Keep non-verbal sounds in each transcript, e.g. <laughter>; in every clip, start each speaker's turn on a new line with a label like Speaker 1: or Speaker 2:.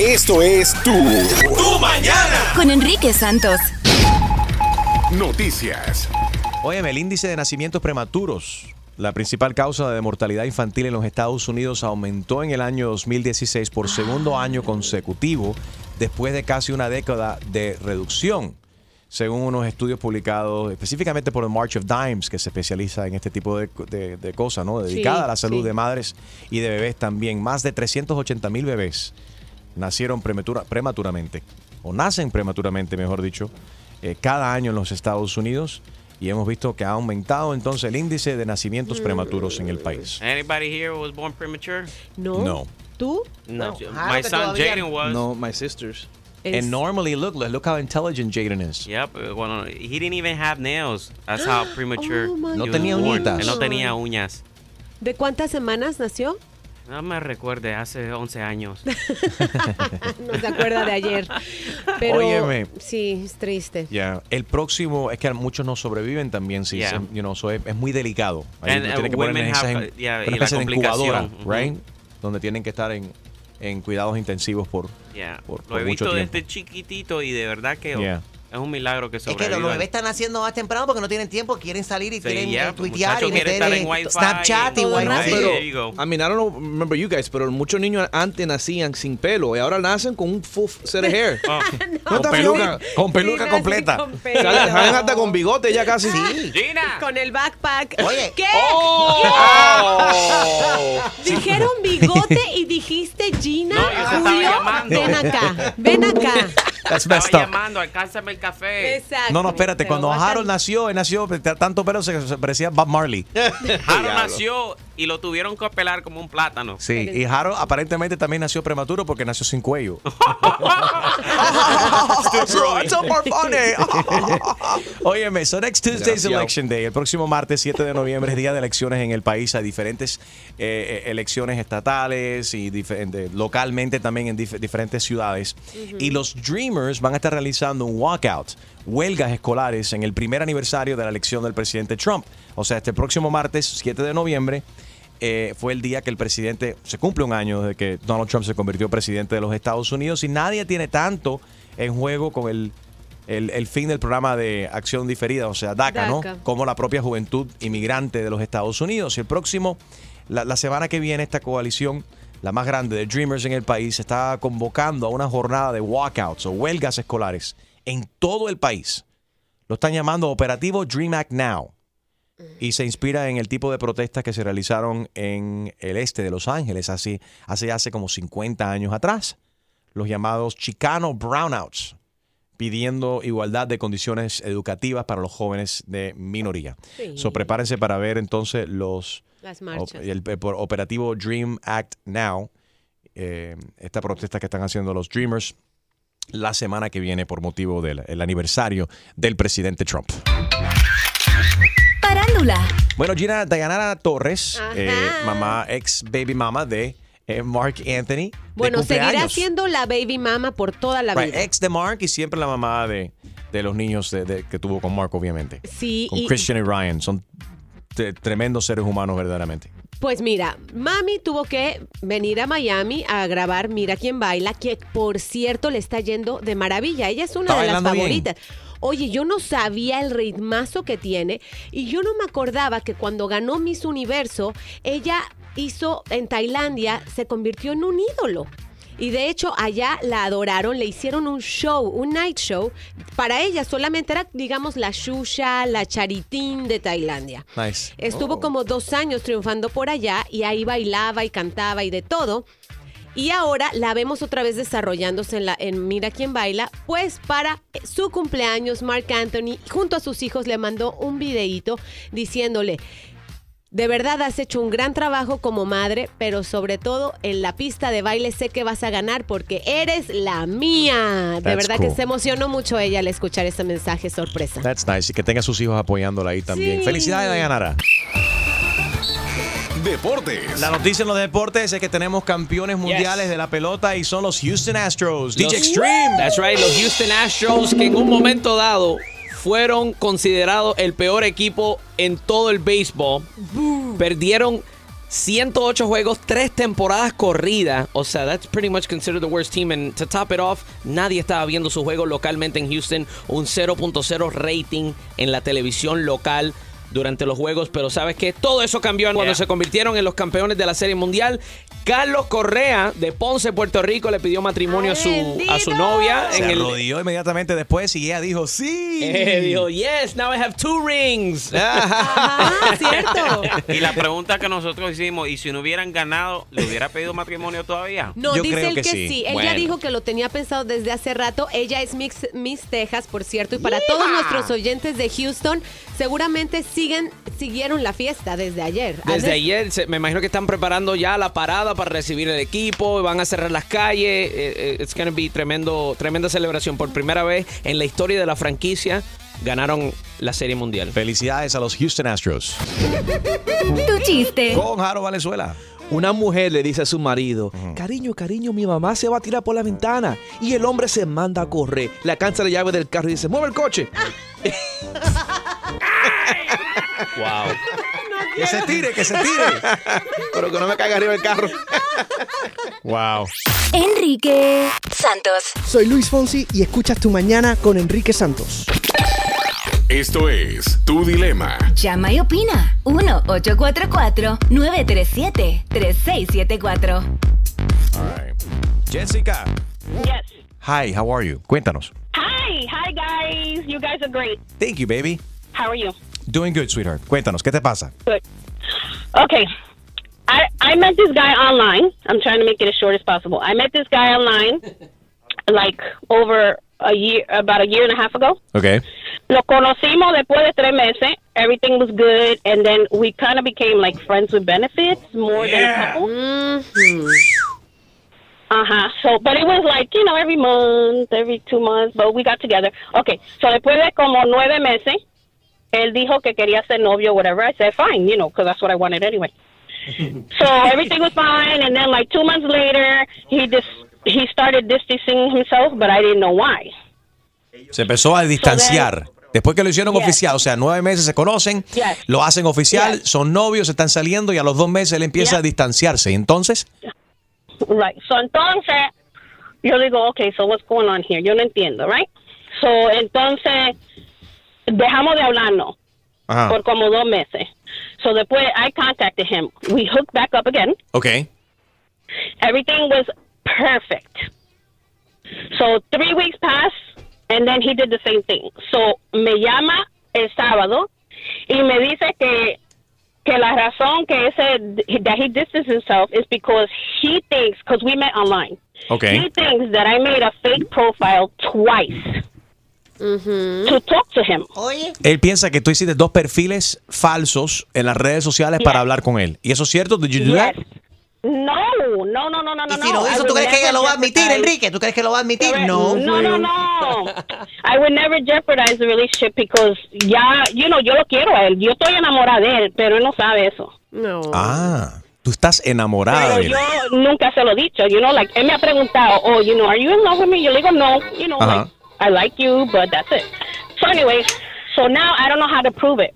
Speaker 1: Esto es Tu, tu Mañana.
Speaker 2: Con Enrique Santos.
Speaker 1: Noticias.
Speaker 3: Óyeme, el índice de nacimientos prematuros, la principal causa de mortalidad infantil en los Estados Unidos, aumentó en el año 2016 por segundo año consecutivo, después de casi una década de reducción. Según unos estudios publicados específicamente por el March of Dimes, que se especializa en este tipo de, de- de cosas, ¿no? Dedicada a la salud
Speaker 4: sí.
Speaker 3: de madres y de bebés también. Más de 380 mil bebés nacieron prematura- prematuramente, o nacen prematuramente, mejor dicho, eh, cada año en los Estados Unidos. Y hemos visto que ha aumentado entonces el índice de nacimientos prematuros en el país.
Speaker 5: Anybody here was born premature?
Speaker 4: No.
Speaker 3: No.
Speaker 4: ¿Tú?
Speaker 5: No.
Speaker 6: claro
Speaker 5: My
Speaker 6: que
Speaker 5: son Jaden was.
Speaker 6: No, my sisters.
Speaker 4: Es-
Speaker 3: And normally, look, look how intelligent Jaden is.
Speaker 5: Yep. Well, he didn't even have nails. That's how <gasps> premature.
Speaker 4: Oh,
Speaker 3: No
Speaker 5: he was
Speaker 3: tenía.
Speaker 5: Él no tenía uñas.
Speaker 4: ¿De cuántas semanas nació?
Speaker 5: No me recuerde, hace 11 años. <laughs>
Speaker 4: No se acuerda de ayer. Pero
Speaker 3: Óyeme.
Speaker 4: sí, es triste.
Speaker 3: Ya, El próximo, es que muchos no sobreviven también, sí,
Speaker 5: Yeah.
Speaker 3: you know, so es, es muy delicado. Ahí
Speaker 5: And, uh,
Speaker 3: tienen que poner en esas
Speaker 5: have,
Speaker 3: en-
Speaker 5: uh, yeah,
Speaker 3: una
Speaker 5: y la
Speaker 3: especie de incubadora,
Speaker 5: ujú.
Speaker 3: right? Donde tienen que estar en, en cuidados intensivos por,
Speaker 5: Yeah.
Speaker 3: por,
Speaker 5: Lo
Speaker 3: por
Speaker 5: he
Speaker 3: mucho
Speaker 5: visto
Speaker 3: tiempo.
Speaker 5: desde chiquitito y de verdad que
Speaker 3: Yeah.
Speaker 5: Es un milagro que
Speaker 6: Es que
Speaker 5: sobrevivan.
Speaker 6: los bebés están haciendo más temprano porque no tienen tiempo, quieren salir y
Speaker 5: Sí,
Speaker 6: quieren eh,
Speaker 5: pues,
Speaker 6: tuitear y meter
Speaker 5: estar
Speaker 6: en
Speaker 5: en Wi-Fi
Speaker 6: Snapchat y Wi-Fi. Pero. I mean, I don't know, remember you guys, pero muchos niños antes nacían sin pelo y ahora nacen con un full set of hair. <laughs> <laughs>
Speaker 5: Oh.
Speaker 3: Con
Speaker 6: te has
Speaker 3: peluca, con peluca
Speaker 4: Sí,
Speaker 3: completa.
Speaker 4: con pelo.
Speaker 6: Salen hasta con bigote ya casi.
Speaker 5: Oh. Gina.
Speaker 4: Con el backpack.
Speaker 6: Oye.
Speaker 4: ¿Qué?
Speaker 5: Oh. <laughs>
Speaker 4: Dijeron bigote y dijiste Gina.
Speaker 5: No,
Speaker 4: Julio. Ven acá, ven acá.
Speaker 3: That's
Speaker 5: Estaba
Speaker 3: messed up.
Speaker 5: llamando, alcánzame el café.
Speaker 4: Exacto.
Speaker 3: No, no, espérate.
Speaker 4: Te
Speaker 3: Cuando
Speaker 4: a
Speaker 3: Harold nació, él nació tanto pelo se, se parecía Bob Marley. <laughs>
Speaker 5: Harold nació y lo tuvieron que pelar como un plátano.
Speaker 3: Sí, y Harold aparentemente también nació prematuro porque nació sin cuello. <laughs> Óyeme, <laughs> so next Tuesday's election day. El próximo martes 7 de noviembre es día de elecciones en el país. Hay diferentes eh, eh, elecciones estatales y diferente- localmente también en dif- diferentes ciudades. Y los Dreamers van a estar realizando un walkout, huelgas escolares en el primer aniversario de la elección del presidente Trump. O sea, este próximo martes 7 de noviembre eh, fue el día que el presidente, se cumple un año desde que Donald Trump se convirtió presidente de los Estados Unidos y nadie tiene tanto en juego con el, el, el fin del programa de acción diferida, o sea, DACA,
Speaker 4: DACA.
Speaker 3: ¿no? Como la propia juventud inmigrante de los Estados Unidos. Y el próximo, la, la semana que viene, esta coalición, la más grande de Dreamers en el país, está convocando a una jornada de walkouts o huelgas escolares en todo el país. Lo están llamando Operativo Dream Act Now y se inspira en el tipo de protestas que se realizaron en el este de Los Ángeles hace, hace, hace como 50 años atrás, los llamados Chicano Brownouts, pidiendo igualdad de condiciones educativas para los jóvenes de minoría.
Speaker 4: Sí.
Speaker 3: So, prepárense para ver entonces los
Speaker 4: Las marchas.
Speaker 3: el, el operativo Dream Act Now, eh, esta protesta que están haciendo los Dreamers la semana que viene por motivo del el aniversario del presidente Trump.
Speaker 2: Parándula.
Speaker 3: Bueno, Gina Dayanara Torres, eh, mamá, ex baby mama de eh, Mark Anthony.
Speaker 4: Bueno, seguirá siendo la baby mama por toda la
Speaker 3: Right,
Speaker 4: vida.
Speaker 3: ex de Mark y siempre la mamá de, de los niños de- de- que tuvo con Mark, obviamente.
Speaker 4: Sí,
Speaker 3: Con
Speaker 4: y-
Speaker 3: Christian y Ryan. Son tre- tremendos seres humanos, verdaderamente.
Speaker 4: Pues mira, mami tuvo que venir a Miami a grabar Mira quién baila, que por cierto le está yendo de maravilla. Ella es una
Speaker 3: Está
Speaker 4: de las
Speaker 3: bailando bien.
Speaker 4: favoritas. Oye, yo no sabía el ritmazo que tiene y yo no me acordaba que cuando ganó Miss Universo, ella hizo en Tailandia, se convirtió en un ídolo. Y de hecho allá la adoraron, le hicieron un show, un night show. Para ella solamente era, digamos, la Shusha, la Charitín de Tailandia.
Speaker 3: Nice.
Speaker 4: Estuvo
Speaker 3: Oh.
Speaker 4: como dos años triunfando por allá y ahí bailaba y cantaba y de todo. Y ahora la vemos otra vez desarrollándose en, la, en Mira quién baila, pues para su cumpleaños Mark Anthony junto a sus hijos le mandó un videíto diciéndole, de verdad has hecho un gran trabajo como madre, pero sobre todo en la pista de baile sé que vas a ganar porque eres la mía. De
Speaker 3: That's
Speaker 4: verdad que se emocionó mucho ella al escuchar ese mensaje sorpresa.
Speaker 3: That's nice. Y que tenga a sus hijos apoyándola ahí también.
Speaker 4: Sí.
Speaker 3: Felicidades, Dayanara.
Speaker 1: Deportes.
Speaker 3: La noticia en los deportes es que tenemos campeones mundiales de la pelota y son los Houston Astros. DJ
Speaker 7: Los-
Speaker 3: Extreme.
Speaker 7: That's right, los Houston Astros que en un momento dado fueron considerados el peor equipo en todo el béisbol. Perdieron 108 juegos, tres temporadas corridas. O sea, that's pretty much considered the worst team. And to top it off, nadie estaba viendo su juego localmente en Houston. Un 0.0 rating en la televisión local durante los juegos, pero sabes que todo eso cambió cuando
Speaker 5: Yeah.
Speaker 7: se convirtieron en los campeones de la Serie Mundial. Carlos Correa de Ponce, Puerto Rico, le pidió matrimonio a su, a su novia
Speaker 3: Se
Speaker 7: en el.
Speaker 3: arrodilló inmediatamente después y ella dijo sí. <laughs>
Speaker 7: Eh, dijo, yes, now I have two rings.
Speaker 4: Ajá, <laughs> cierto.
Speaker 5: Y la pregunta que nosotros hicimos, ¿y si no hubieran ganado, le hubiera pedido matrimonio todavía?
Speaker 4: No,
Speaker 3: Yo
Speaker 4: dice
Speaker 3: creo
Speaker 4: él
Speaker 3: que
Speaker 4: que,
Speaker 3: sí.
Speaker 4: sí.
Speaker 5: Bueno.
Speaker 4: ya dijo que lo tenía pensado desde hace rato. Ella es Mix, Miss Texas, por cierto. Y para todos nuestros oyentes de Houston, seguramente siguen, siguieron la fiesta desde ayer.
Speaker 7: Desde
Speaker 4: ¿Has-
Speaker 7: ayer, se- me imagino que están preparando ya la parada para recibir el equipo, van a cerrar las calles. eh, eh, It's gonna be tremendo, tremenda celebración. Por primera vez en la historia de la franquicia, ganaron la Serie Mundial.
Speaker 3: Felicidades a los Houston Astros. <laughs>
Speaker 2: Tu chiste.
Speaker 3: Con Jaro Valenzuela.
Speaker 6: Una mujer le dice a su marido, cariño, cariño, mi mamá se va a tirar por la ventana. Y el hombre se manda a correr, le alcanza la llave del carro y dice, mueve el coche. <laughs>
Speaker 7: Wow.
Speaker 3: Que se tire, que se tire.
Speaker 6: Pero que no me caiga arriba el carro.
Speaker 3: Wow.
Speaker 2: Enrique Santos.
Speaker 8: Soy Luis Fonsi y escuchas Tu Mañana con Enrique Santos.
Speaker 1: Esto es Tu Dilema.
Speaker 2: Llama y opina. 1-844-937-3674.
Speaker 3: All right. Jessica.
Speaker 9: Yes.
Speaker 3: Hi, how are you? Cuéntanos.
Speaker 9: Hi, hi guys. You guys are great.
Speaker 3: Thank you, baby.
Speaker 9: How are you?
Speaker 3: Doing good, sweetheart. Cuéntanos, ¿qué te pasa?
Speaker 9: Good. Okay. I I met this guy online. I'm trying to make it as short as possible. I met this guy online <laughs> like over a year about a year and a half ago.
Speaker 3: Okay.
Speaker 9: Lo conocimos después de tres meses. Everything was good, and then we kind of became like friends with benefits more than a couple. Uh huh. So, but it was like you know every month, every two months. But we got together. Okay. So después de como nueve meses, él dijo que quería ser novio, whatever. I said fine, you know, because that's what I wanted anyway. <laughs> so everything was fine, and then like two months later, he just he started distancing himself, but I didn't know why.
Speaker 3: Se empezó a distanciar. Después que lo hicieron
Speaker 9: Yes.
Speaker 3: oficial, o sea, nueve meses se conocen,
Speaker 9: Yes.
Speaker 3: lo hacen oficial,
Speaker 9: Yes.
Speaker 3: son novios, están saliendo y a los dos meses él empieza a distanciarse. ¿Y entonces?
Speaker 9: Right. So entonces, yo digo, okay, so what's going on here? Yo no entiendo, right? So entonces, dejamos de hablarnos
Speaker 3: Ajá.
Speaker 9: por como dos meses. So después, I contacted him. We hooked back up again.
Speaker 3: Ok.
Speaker 9: Everything was perfect. So three weeks passed, and then he did the same thing. So me llama el sábado y me dice que que la razón que ese that he distanced himself is because he thinks because we met online.
Speaker 3: Ok.
Speaker 9: He thinks that I made a fake profile twice to talk to him.
Speaker 3: Él piensa que tú hiciste dos perfiles falsos en las redes sociales para
Speaker 9: Yes.
Speaker 3: hablar con él. ¿Y eso es cierto? Did you do that?
Speaker 9: Yes. No, no, no, no, no, no.
Speaker 10: Y si lo
Speaker 9: no. I
Speaker 10: hizo,
Speaker 9: would
Speaker 10: ¿tú crees que
Speaker 9: never
Speaker 10: ella lo va a admitir,
Speaker 9: jeopardize-
Speaker 10: Enrique? ¿Tú crees que lo va a admitir? No.
Speaker 9: No, no, no. I would never jeopardize the relationship because ya, you know, yo lo quiero a él. Yo estoy enamorada de él, pero él no sabe eso.
Speaker 4: No.
Speaker 3: Ah, tú estás enamorada
Speaker 9: Pero
Speaker 3: de él.
Speaker 9: yo nunca se lo he dicho. You know, like, él me ha preguntado, oh, you know, are you in love with me? Yo le digo, no. You know,
Speaker 3: Ajá.
Speaker 9: like, I like you, but that's it. So anyway, so now I don't know how to prove it.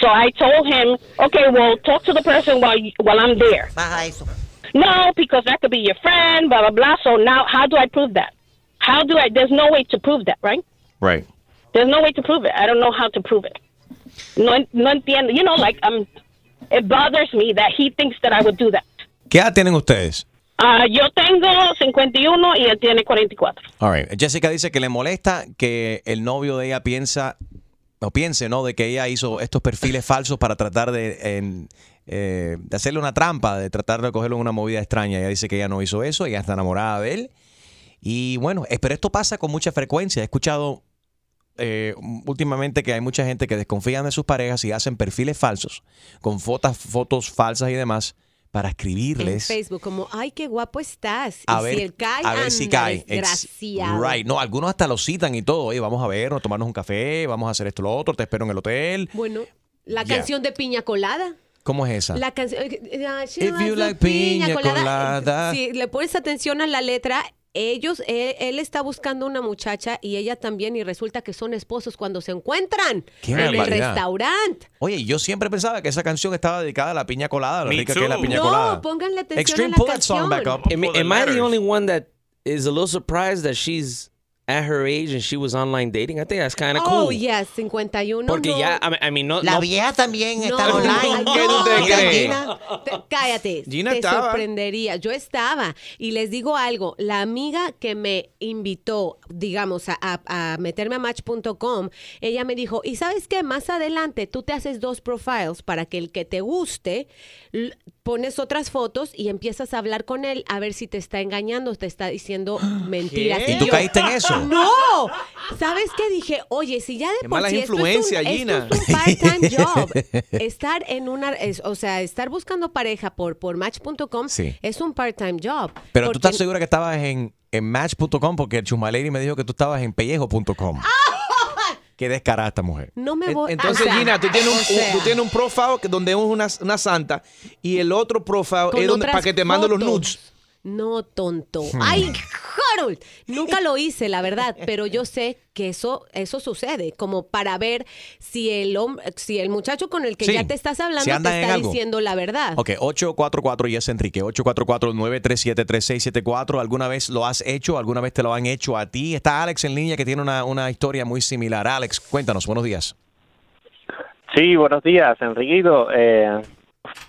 Speaker 9: So I told him, okay, well, talk to the person while you, while I'm there.
Speaker 10: Baja eso.
Speaker 9: No, because that could be your friend, blah blah blah. So now, how do I prove that? How do I? There's no way to prove that, right?
Speaker 3: Right.
Speaker 9: There's no way to prove it. I don't know how to prove it. No, no entiendo. You know, like um, it bothers me that he thinks that I would do that.
Speaker 3: ¿Qué edad tienen ustedes?
Speaker 9: Ah, yo tengo 51 y él tiene 44.
Speaker 3: All right. Jessica dice que le molesta que el novio de ella piensa o piense, ¿no? De que ella hizo estos perfiles falsos para tratar de, eh, hacerle una trampa, de tratar de cogerlo en una movida extraña. Ella dice que ella no hizo eso, ella está enamorada de él. Y bueno, eh, pero esto pasa con mucha frecuencia. He escuchado eh, últimamente que hay mucha gente que desconfían de sus parejas y hacen perfiles falsos con fotos, fotos falsas y demás para
Speaker 4: En
Speaker 3: escribirles.
Speaker 4: Facebook, como, ay, qué guapo estás.
Speaker 3: A
Speaker 4: y
Speaker 3: ver,
Speaker 4: si él cae,
Speaker 3: a ver si cae.
Speaker 4: Desgraciado.
Speaker 3: Right. No, algunos hasta lo citan y todo. Oye, vamos a vernos, tomarnos un café, vamos a hacer esto, lo otro, te espero en el hotel.
Speaker 4: Bueno, la
Speaker 3: Yeah.
Speaker 4: canción de Piña Colada.
Speaker 3: ¿Cómo es esa?
Speaker 4: La canción. eh,
Speaker 3: If you like piña colada.
Speaker 4: Si le pones atención a la letra, ellos, él, él está buscando una muchacha y ella también y resulta que son esposos cuando se encuentran
Speaker 3: Qué
Speaker 4: en el restaurante.
Speaker 3: Oye, yo siempre pensaba que esa canción estaba dedicada a la piña colada, lo
Speaker 5: Me
Speaker 3: rica que es la piña
Speaker 4: No,
Speaker 3: colada.
Speaker 4: pónganle atención
Speaker 3: Extreme,
Speaker 4: a la
Speaker 3: pull that song back up.
Speaker 7: Am, am I the only one that is a little surprised that she's at her age and she was online dating? I think that's kind of
Speaker 4: Oh,
Speaker 7: cool.
Speaker 4: yes, 51.
Speaker 7: Porque
Speaker 4: no.
Speaker 7: ya, I mean, I mean, no,
Speaker 10: La
Speaker 7: no-
Speaker 10: vieja también
Speaker 4: No,
Speaker 10: está online.
Speaker 4: no.
Speaker 6: ¿Qué?
Speaker 10: Gina,
Speaker 4: Te- cállate,
Speaker 6: Gina
Speaker 4: te
Speaker 6: estaba.
Speaker 4: sorprendería. Yo estaba y les digo algo, la amiga que me invitó, digamos, a, a- a meterme a match.com, ella me dijo, y sabes qué, más adelante tú te haces dos profiles para que el que te guste, pones otras fotos y empiezas a hablar con él a ver si te está engañando, te está diciendo <gasps> mentiras.
Speaker 3: ¿Y tú caíste en eso?
Speaker 4: No, ¿sabes qué dije? Oye, si ya de
Speaker 6: Qué
Speaker 4: por
Speaker 6: mala
Speaker 4: sí esto
Speaker 6: influencia,
Speaker 4: es un,
Speaker 6: Gina.
Speaker 4: Esto es un part-time <laughs> job. Estar en una, es- o sea, estar buscando pareja por, por match.com
Speaker 3: Sí.
Speaker 4: es un part-time job.
Speaker 3: Pero tú estás segura que estabas en, en match.com porque el Chumaleri me dijo que tú estabas en pellejo.com. <laughs> Qué descarada esta mujer.
Speaker 4: No me voy
Speaker 6: Entonces,
Speaker 4: o sea,
Speaker 6: Gina, tú tienes un,
Speaker 4: o sea,
Speaker 6: tú tienes un profile que- donde es una, una santa y el otro profile es donde, para que te mande los nudes.
Speaker 4: No, tonto.
Speaker 3: Hmm.
Speaker 4: Ay, Harold. Nunca lo hice, la verdad, <laughs> pero yo sé que eso, eso sucede, como para ver si el hombre, si el muchacho con el que
Speaker 3: Sí,
Speaker 4: ya te estás hablando
Speaker 3: si
Speaker 4: te está
Speaker 3: algo.
Speaker 4: diciendo la verdad.
Speaker 3: Ok, 844 y es Enrique, 844-937-3674. ¿Alguna vez lo has hecho? ¿Alguna vez te lo han hecho a ti? Está Alex en línea que tiene una, una historia muy similar. Alex, cuéntanos, buenos días.
Speaker 11: Sí, buenos días, Enriquito. Eh,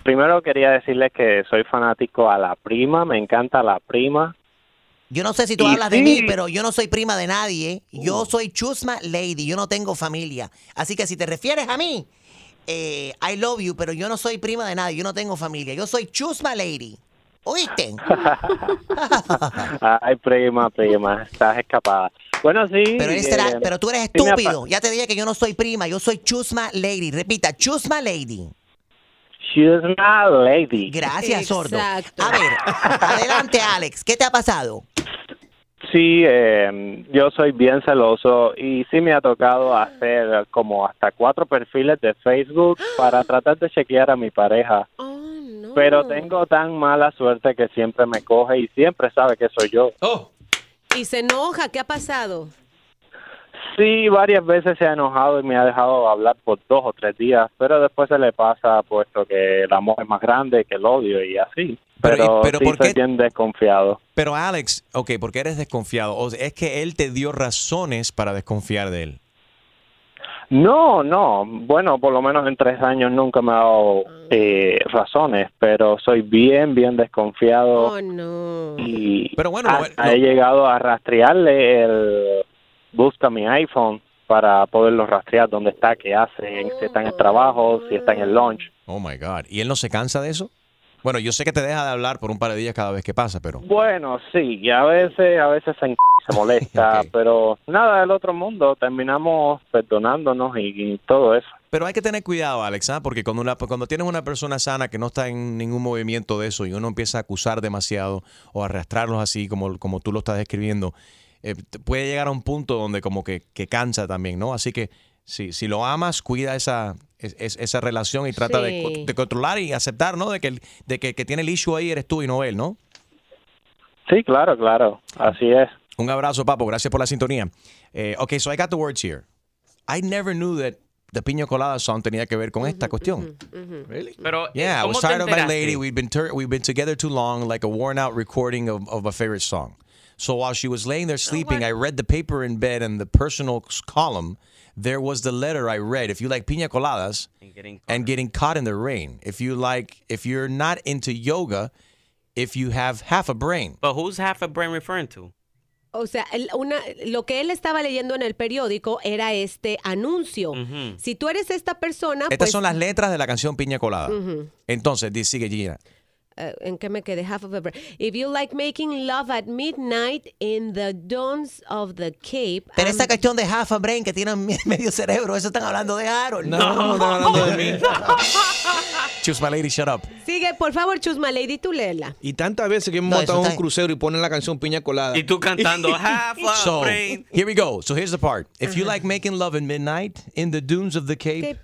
Speaker 11: primero quería decirles que soy fanático a la prima, me encanta la prima.
Speaker 10: Yo no sé si tú
Speaker 11: Y
Speaker 10: hablas de mí, pero yo no soy prima de nadie. Yo soy Chusma Lady, yo no tengo familia. Así que si te refieres a mí, eh, I love you, pero yo no soy prima de nadie, yo no tengo familia. Yo soy Chusma Lady. ¿Oíste? <laughs>
Speaker 11: Ay, prima, prima, estás escapada. Bueno, sí.
Speaker 10: Pero,
Speaker 11: eh,
Speaker 10: pero tú eres
Speaker 11: sí
Speaker 10: estúpido. Ya te dije que yo no soy prima, yo soy Chusma Lady. Repita, Chusma Lady.
Speaker 11: She's not a lady.
Speaker 10: Gracias, sordo.
Speaker 4: Exacto.
Speaker 10: A ver, adelante, Alex. ¿Qué te ha pasado?
Speaker 11: Sí, eh, yo soy bien celoso y sí me ha tocado hacer como hasta cuatro perfiles de Facebook <gasps> para tratar de chequear a mi pareja.
Speaker 4: Oh, no.
Speaker 11: Pero tengo tan mala suerte que siempre me coge y siempre sabe que soy yo.
Speaker 6: Oh,
Speaker 4: Y se enoja, ¿qué ha pasado?
Speaker 11: Sí, varias veces se ha enojado y me ha dejado hablar por dos o tres días, pero después se le pasa puesto que el amor es más grande que el odio y así.
Speaker 3: Pero,
Speaker 11: Pero,
Speaker 3: ¿y- pero
Speaker 11: sí
Speaker 3: por qué-
Speaker 11: bien desconfiado.
Speaker 3: Pero Alex, ok, ¿por qué eres desconfiado? O sea, es que él te dio razones para desconfiar de él.
Speaker 11: No, no, bueno, por lo menos en tres años nunca me ha dado eh, razones, pero soy bien, bien desconfiado
Speaker 4: Oh, no.
Speaker 11: y
Speaker 3: Pero bueno, lo-
Speaker 11: hasta
Speaker 3: lo-
Speaker 11: he llegado a rastrearle el busca mi iPhone para poderlo rastrear dónde está, qué hace, si está en el trabajo, si está en el lunch.
Speaker 3: Oh my God. ¿Y él no se cansa de eso? Bueno, yo sé que te deja de hablar por un par de días cada vez que pasa, pero.
Speaker 11: Bueno, sí, y a veces, a veces se, <laughs> se molesta,
Speaker 3: Ok.
Speaker 11: pero nada del otro mundo, terminamos perdonándonos y, y todo eso.
Speaker 3: Pero hay que tener cuidado, Alex, ¿ah? porque cuando, una- cuando tienes una persona sana que no está en ningún movimiento de eso y uno empieza a acusar demasiado o a arrastrarlos así como, como tú lo estás describiendo, eh, puede llegar a un punto donde como que, que cansa también, ¿no? Así que si, si lo amas, cuida esa, es- es- esa relación y trata de,
Speaker 4: Sí.
Speaker 3: de controlar y aceptar, ¿no? De que, el- de que tiene el issue ahí eres tú y no él, ¿no?
Speaker 11: Sí, claro, claro, así es.
Speaker 3: Un abrazo, Papo. Gracias por la sintonía. Eh, ok, so I got the words here. I never knew that the Piña Colada song tenía que ver con esta cuestión.
Speaker 5: Pero, eh,
Speaker 3: Yeah, I
Speaker 5: ¿cómo
Speaker 3: was tired of my lady. We've been we've been together too long, like a worn out recording of, of a favorite song. So while she was laying there sleeping, I read the paper in bed and the personal column. There was the letter I read. If you like piña coladas
Speaker 5: And getting
Speaker 3: and getting caught in the rain, if you like, if you're not into yoga, if you have half a brain.
Speaker 5: But who's half a brain referring to?
Speaker 4: O sea, el- una, lo que él estaba leyendo en el periódico era este anuncio. Si tú eres esta persona,
Speaker 3: Estas
Speaker 4: pues,
Speaker 3: son las letras de la canción Piña Colada.
Speaker 4: Ujú.
Speaker 3: Entonces, di- sigue Gina.
Speaker 4: Eh, ¿En qué me quedé? Half of a brain. If you like making love at midnight in the dawns of the Cape.
Speaker 10: Pero
Speaker 4: I'm-
Speaker 10: esa cuestión de half a brain que tiene me- <laughs> medio cerebro, eso están hablando de Harold.
Speaker 6: no, no, están hablando de mí. <laughs>
Speaker 3: Choose my lady, shut up.
Speaker 4: Sigue, por favor, Chusma Lady, tú léela.
Speaker 6: Y tantas veces que hemos
Speaker 10: No,
Speaker 6: montado un crucero y ponen la canción Piña Colada.
Speaker 5: Y tú cantando <laughs> half a
Speaker 3: So,
Speaker 5: brain.
Speaker 3: here we go. So here's the part. If you like making love at midnight in the dunes of the Cape,
Speaker 4: Cape.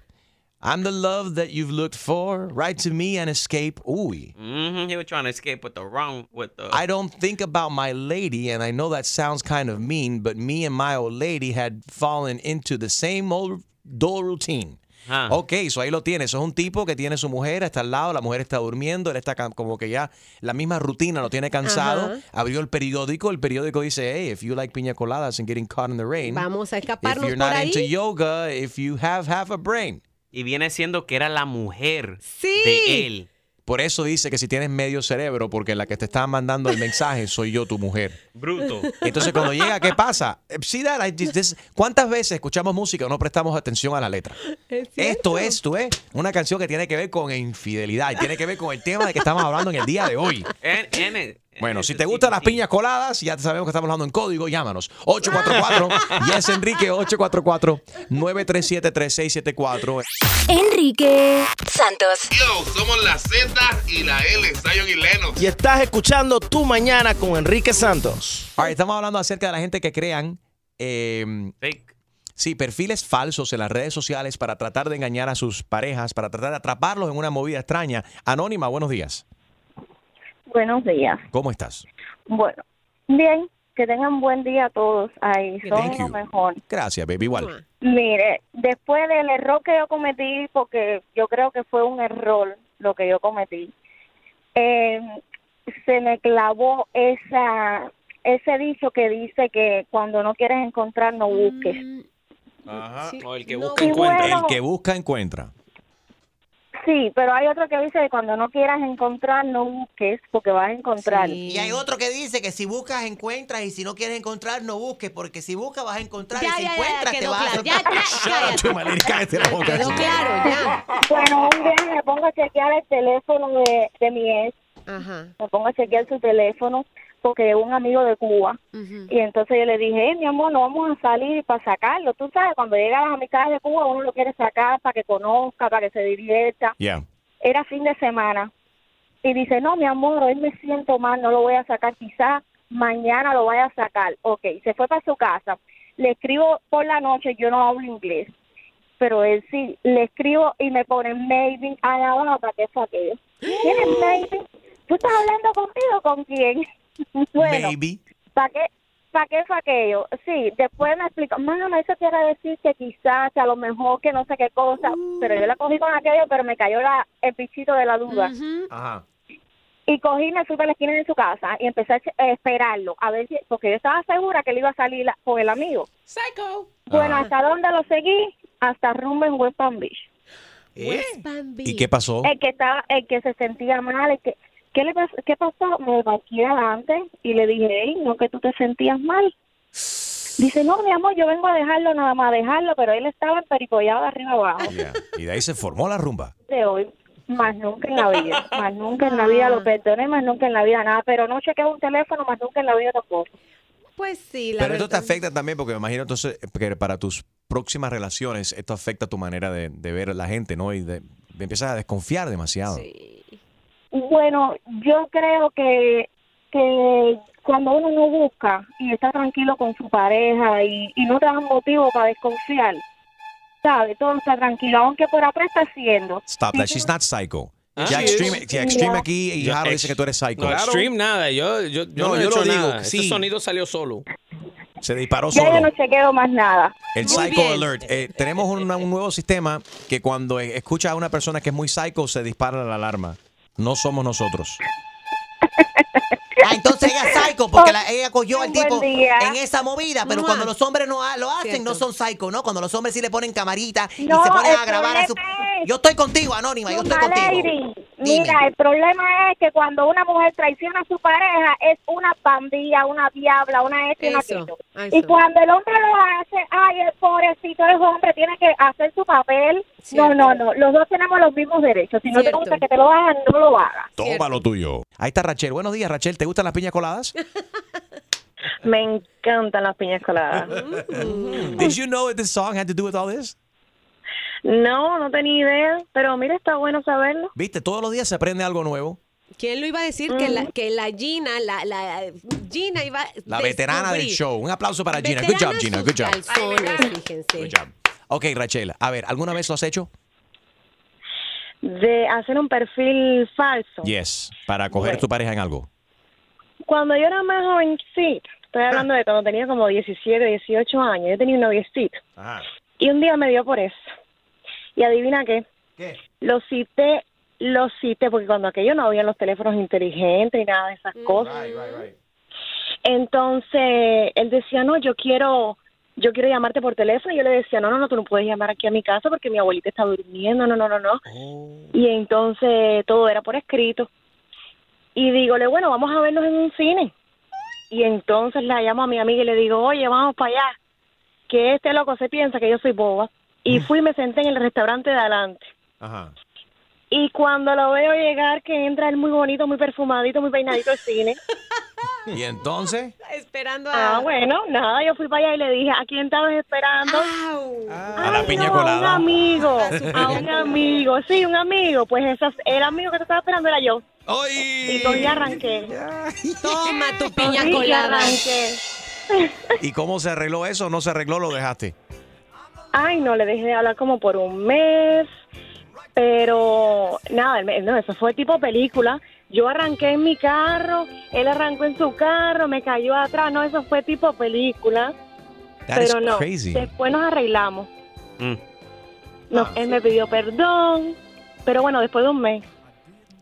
Speaker 3: I'm the love that you've looked for. Write to me and escape. Uy.
Speaker 5: hmm He was trying to escape with the wrong, with the.
Speaker 3: I don't think about my lady, and I know that sounds kind of mean, but me and my old lady had fallen into the same old dull routine.
Speaker 5: Ah.
Speaker 3: Ok, so ahí lo tienes. Eso es un tipo que tiene su mujer, está al lado, la mujer está durmiendo, él está como que ya la misma rutina lo tiene cansado.
Speaker 4: Ajá.
Speaker 3: Abrió el periódico, el periódico dice, hey, if you like piña coladas and getting caught in the rain,
Speaker 4: Vamos a
Speaker 3: if you're
Speaker 4: por
Speaker 3: not into yoga, if you have half a brain.
Speaker 5: Y viene siendo que era la mujer
Speaker 4: Sí.
Speaker 5: de él.
Speaker 3: Por eso dice que si tienes medio cerebro, porque la que te está mandando el mensaje soy yo, tu mujer.
Speaker 5: Bruto.
Speaker 3: Entonces cuando llega, ¿qué pasa? Eh, See that? I just- this- ¿Cuántas veces escuchamos música y no prestamos atención a la letra? Esto es, tú ves, una canción que tiene que ver con infidelidad y tiene que ver con el tema de que estamos hablando en el día de hoy.
Speaker 5: En- en el-
Speaker 3: Bueno,
Speaker 5: en
Speaker 3: si
Speaker 5: el-
Speaker 3: te gustan las piñas coladas, ya sabemos que estamos hablando en código, llámanos. 844 Yes <laughs> Enrique 844 937 3674.
Speaker 2: Enrique Santos.
Speaker 12: Yo, somos la Z y la L, Zion y Lennox.
Speaker 13: Y estás escuchando Tu Mañana con Enrique Santos.
Speaker 3: All right, estamos hablando acerca de la gente que crean eh,
Speaker 5: Fake.
Speaker 3: Sí, perfiles falsos en las redes sociales para tratar de engañar a sus parejas, para tratar de atraparlos en una movida extraña. Anónima, buenos días.
Speaker 14: Buenos días.
Speaker 3: ¿Cómo estás?
Speaker 14: Bueno, bien, que tengan buen día todos ahí, son lo mejor.
Speaker 3: Gracias, baby. Igual.
Speaker 14: Mire, después del error que yo cometí, porque yo creo que fue un error lo que yo cometí, eh, se me clavó esa ese dicho que dice que cuando no quieres encontrar no busques.
Speaker 3: Ajá.
Speaker 7: O el que busca encuentra.
Speaker 14: bueno.
Speaker 3: El que busca, encuentra.
Speaker 14: Sí, pero hay otro que dice que cuando no quieras encontrar no busques porque vas a encontrar.
Speaker 10: Y hay otro que dice que si buscas encuentras y si no quieres encontrar no busques porque si buscas vas a encontrar
Speaker 4: Ya,
Speaker 10: y si
Speaker 4: ya, ya,
Speaker 10: encuentras te
Speaker 4: quedó
Speaker 10: vas
Speaker 4: claro.
Speaker 10: a...
Speaker 4: Ya, ya, <laughs>
Speaker 3: boca.
Speaker 4: Quedó claro, ya.
Speaker 14: Bueno, un día me pongo a chequear el teléfono de, de mi ex,
Speaker 4: Ajá.
Speaker 14: me pongo a chequear su teléfono porque es un amigo de Cuba. Y entonces yo le dije, "Eh, mi amor, no vamos a salir para sacarlo. Tú sabes, cuando llegas a mi casa de Cuba, uno lo quiere sacar para que conozca, para que se divierta. Era fin de semana. Y dice, no, mi amor, hoy me siento mal, no lo voy a sacar. Quizás mañana lo vaya a sacar. Ok, se fue para su casa. Le escribo por la noche, yo no hablo inglés. Pero él sí, le escribo y me pone maybe a la hora para que aquello. <gasps> ¿Quién es maybe? ¿Tú estás hablando conmigo o con quién? <laughs> bueno,
Speaker 3: Maybe.
Speaker 14: ¿Para qué, ¿Para qué fue aquello? Sí, después me explicó, mano, eso quiere decir que quizás, que a lo mejor, que no sé qué cosa, pero yo la cogí con aquello, pero me cayó la, el pichito de la duda.
Speaker 3: Ajá.
Speaker 14: Y cogí, me fui para la esquina de su casa y empecé a a esperarlo, a ver si, porque yo estaba segura que él iba a salir la- con el amigo.
Speaker 7: Psycho.
Speaker 14: Bueno, ¿hasta dónde lo seguí? Hasta rumbo en West Palm Beach.
Speaker 3: ¿Y qué pasó?
Speaker 14: El que estaba, el que se sentía mal, el que, ¿qué le pasó? ¿Qué pasó? Me parqué adelante y le dije, hey, no que tú te sentías mal. Dice, no, mi amor, yo vengo a dejarlo nada más, a dejarlo, pero él estaba empericollado de arriba abajo.
Speaker 3: Y de ahí se formó la rumba.
Speaker 14: De hoy, más nunca en la vida, más nunca en la vida lo perdoné, más nunca en la vida nada, pero no chequeé un teléfono, más nunca en la vida tampoco.
Speaker 4: Pues sí, la
Speaker 3: Pero esto te
Speaker 4: verdad.
Speaker 3: afecta también porque me imagino entonces que para tus próximas relaciones esto afecta tu manera de, de ver a la gente, ¿no? Y de, de empiezas a desconfiar demasiado.
Speaker 14: Bueno, yo creo que, que cuando uno no busca y está tranquilo con su pareja y, y no te dan motivo para desconfiar, ¿sabe? Todo está tranquilo, aunque por atrás está haciendo.
Speaker 3: Stop that. She's not psycho.
Speaker 7: Ah,
Speaker 3: ya extreme, ya extreme aquí y Jaro dice que tú eres psycho.
Speaker 7: No, extreme nada. Yo, yo, yo
Speaker 3: No,
Speaker 7: no, he
Speaker 3: yo
Speaker 7: hecho
Speaker 3: lo digo,
Speaker 7: nada.
Speaker 3: sí.
Speaker 7: Ese sonido salió solo.
Speaker 3: Se disparó
Speaker 14: Ya yo
Speaker 3: solo.
Speaker 14: no chequeo más nada.
Speaker 3: El
Speaker 14: Muy
Speaker 3: Psycho
Speaker 14: bien.
Speaker 3: Alert. Eh, tenemos un, un nuevo sistema que cuando escucha a una persona que es muy psycho se dispara la alarma. No somos nosotros. <laughs>
Speaker 10: Ah, entonces ella es psycho porque la- ella cogió al tipo
Speaker 14: día.
Speaker 10: en esa movida, pero cuando los hombres no lo hacen, no son psycho, ¿no? Cuando los hombres sí le ponen camarita y
Speaker 14: No,
Speaker 10: se ponen
Speaker 14: el
Speaker 10: a grabar a su...
Speaker 14: es-
Speaker 10: Yo estoy contigo, Anónima, yo estoy contigo.
Speaker 14: Lady, Mira, el problema es que cuando una mujer traiciona a su pareja es una pandilla, una diabla, una esto y una
Speaker 4: Eso.
Speaker 14: Y cuando el hombre lo hace, ay, el pobrecito es hombre, tiene que hacer su papel.
Speaker 4: Cierto.
Speaker 14: No, no, no, los dos tenemos los mismos derechos. Si no te gusta que te lo hagan, no lo hagas.
Speaker 3: Toma lo tuyo. Ahí está Rachel. Buenos días, Rachel. ¿Te gustan las piñas coladas? <laughs>
Speaker 15: Me encantan las piñas coladas.
Speaker 3: Did you know that this song had to do with all this?
Speaker 15: No, no tenía idea, pero mira, está bueno saberlo.
Speaker 3: Viste, todos los días se aprende algo nuevo.
Speaker 4: ¿Quién lo iba a decir? Que, la, que la Gina, la, la Gina iba a
Speaker 3: La veterana del
Speaker 4: descubrir.
Speaker 3: show. Un aplauso para Gina. Good job, Gina. Good job.
Speaker 4: calzones, fíjense.
Speaker 3: Good job. Ok, Rachel. A ver, ¿alguna vez lo has hecho?
Speaker 15: de hacer un perfil falso.
Speaker 3: Yes, para coger tu pareja en algo.
Speaker 15: Cuando yo era más jovencita, estoy hablando de cuando tenía como 17, 18 años, yo tenía un noviecito. Y un día me dio por eso. Y adivina qué.
Speaker 10: ¿Qué?
Speaker 15: Lo cité, lo cité, porque cuando aquello no había los teléfonos inteligentes y nada de esas cosas. Entonces, él decía, no, yo quiero, yo quiero llamarte por teléfono. Y yo le decía, no, no, no, tú no puedes llamar aquí a mi casa porque mi abuelita está durmiendo, no, no, no, no. Y entonces todo era por escrito. Y dígole, bueno, vamos a vernos en un cine. Y entonces la llamo a mi amiga y le digo, oye, vamos para allá. Que este loco se piensa que yo soy boba. Y fui y me senté en el restaurante de adelante.
Speaker 3: Ajá.
Speaker 15: Y cuando lo veo llegar, que entra él muy bonito, muy perfumadito, muy peinadito al cine. <laughs>
Speaker 3: Y entonces, <laughs>
Speaker 4: Esperando a...
Speaker 15: Ah, bueno, nada, yo fui para allá y le dije, ¿a quién estabas esperando?
Speaker 3: a la piña
Speaker 15: No, a un
Speaker 3: colada.
Speaker 15: amigo, a un amigo, sí, un amigo. Pues esas, el amigo que te estaba esperando era yo. Y cogí y arranqué.
Speaker 4: Toma tu piña colada.
Speaker 15: arranqué.
Speaker 3: ¿y cómo se arregló eso? ¿No se arregló? ¿Lo dejaste?
Speaker 15: Ay, no, le dejé de hablar como por un mes. Pero nada, no, eso fue tipo película. Yo arranqué en mi carro, él arrancó en su carro, me cayó atrás. No, eso fue tipo película.
Speaker 3: That
Speaker 15: pero no,
Speaker 3: crazy.
Speaker 15: después nos arreglamos.
Speaker 5: Mm.
Speaker 15: No, él me pidió perdón, pero bueno, después de un mes.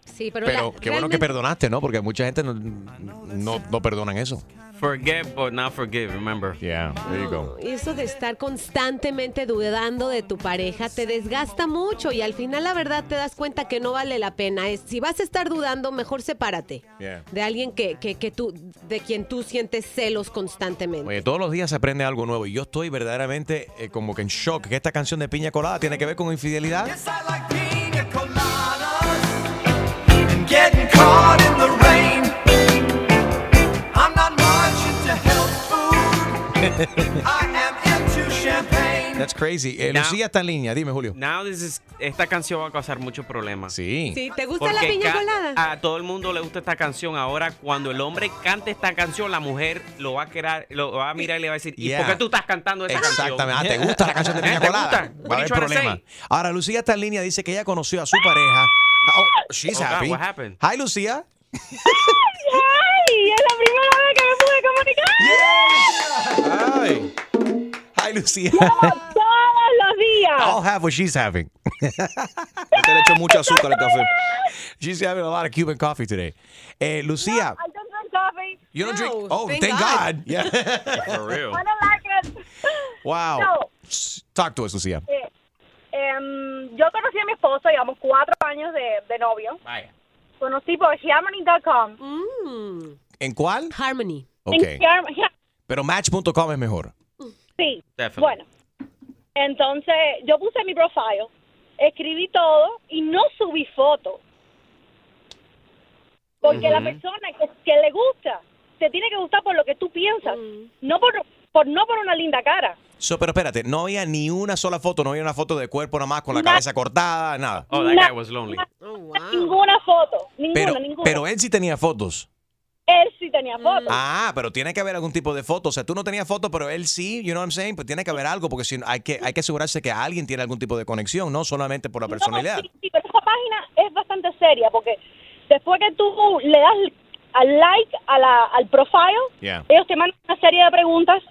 Speaker 4: Sí, pero,
Speaker 3: Pero
Speaker 4: la-
Speaker 3: qué bueno que perdonaste, ¿no? Porque mucha gente no, no, no perdonan eso.
Speaker 5: Forget, but not forgive, remember.
Speaker 3: Yeah, there you go.
Speaker 4: Eso de estar constantemente dudando de tu pareja te desgasta mucho y al final la verdad te das cuenta que no vale la pena. Es, si vas a estar dudando, mejor sepárate
Speaker 3: Yeah.
Speaker 4: de alguien que, que, que tú, de quien tú sientes celos constantemente.
Speaker 3: Oye, todos los días se aprende algo nuevo y yo estoy verdaderamente eh, como que en shock que esta canción de Piña Colada tiene que ver con infidelidad.
Speaker 16: Getting caught. <laughs>
Speaker 3: That's crazy. Eh,
Speaker 5: Now-
Speaker 3: Lucía está en línea, dime Julio.
Speaker 5: Now this is- esta canción va a causar muchos problemas.
Speaker 3: Sí.
Speaker 4: Sí, ¿te gusta la piña colada?
Speaker 5: A todo el mundo le gusta esta canción. Ahora, cuando el hombre cante esta canción, la mujer lo va a querer, lo va a mirar y le va a decir, ¿y
Speaker 3: Yeah.
Speaker 5: por qué tú estás cantando esta canción?
Speaker 3: Exactamente. Ah, ¿te gusta la canción de <laughs> Piña
Speaker 5: ¿Te
Speaker 3: Colada?
Speaker 5: gusta?
Speaker 3: Va a haber problema. Ahora, Lucía está en línea, dice que ella conoció a su pareja. Oh, she's
Speaker 5: Oh, God,
Speaker 3: happy.
Speaker 5: what happened?
Speaker 3: Hi, Lucía. <laughs>
Speaker 15: ¡Ay! Es la primera vez que me pude comunicar.
Speaker 3: Hi. Hi, Lucía.
Speaker 15: Todos los días.
Speaker 3: I'll have what she's having. <laughs>
Speaker 6: Usted le echó mucho azúcar al café.
Speaker 3: she's having a lot of Cuban coffee today. Eh, Lucía,
Speaker 15: I don't drink coffee.
Speaker 3: you don't drink.
Speaker 4: No,
Speaker 3: Oh,
Speaker 4: thank
Speaker 3: thank,
Speaker 4: God.
Speaker 3: God. Yeah. <laughs>
Speaker 5: For real.
Speaker 15: I don't like it.
Speaker 3: wow.
Speaker 15: No.
Speaker 3: Talk to us, Lucía.
Speaker 15: Eh, em, yo conocí a mi esposo, llevamos cuatro años de, de novio.
Speaker 5: Vaya.
Speaker 15: Conocí por Harmony.com.
Speaker 4: Mm,
Speaker 3: ¿En cuál?
Speaker 4: Harmony.
Speaker 3: Ok. Pero Match.com es mejor.
Speaker 15: Sí.
Speaker 5: Definitely.
Speaker 15: Bueno, entonces yo puse mi profile, escribí todo y no subí fotos. Porque la persona que, que le gusta, te tiene que gustar por lo que tú piensas, no por, por no por una linda cara.
Speaker 3: So, pero espérate, no había ni una sola foto, no había una foto de cuerpo nada más con la
Speaker 15: Na-
Speaker 3: cabeza cortada, nada.
Speaker 5: Oh, that guy was lonely.
Speaker 15: Ninguna foto, ninguna,
Speaker 3: Pero,
Speaker 15: ninguna.
Speaker 3: pero él sí tenía fotos.
Speaker 15: Él sí tenía fotos.
Speaker 3: Ah, pero tiene que haber algún tipo de foto. O sea, tú no tenías foto, pero él sí, you know what I'm saying? Pues tiene que haber algo, porque si no- hay que, hay que asegurarse que alguien tiene algún tipo de conexión, no solamente por la personalidad.
Speaker 15: No, sí, sí, pero esa página es bastante seria porque después que tú le das al like a la, al profile,
Speaker 3: Yeah.
Speaker 15: ellos te mandan una serie de preguntas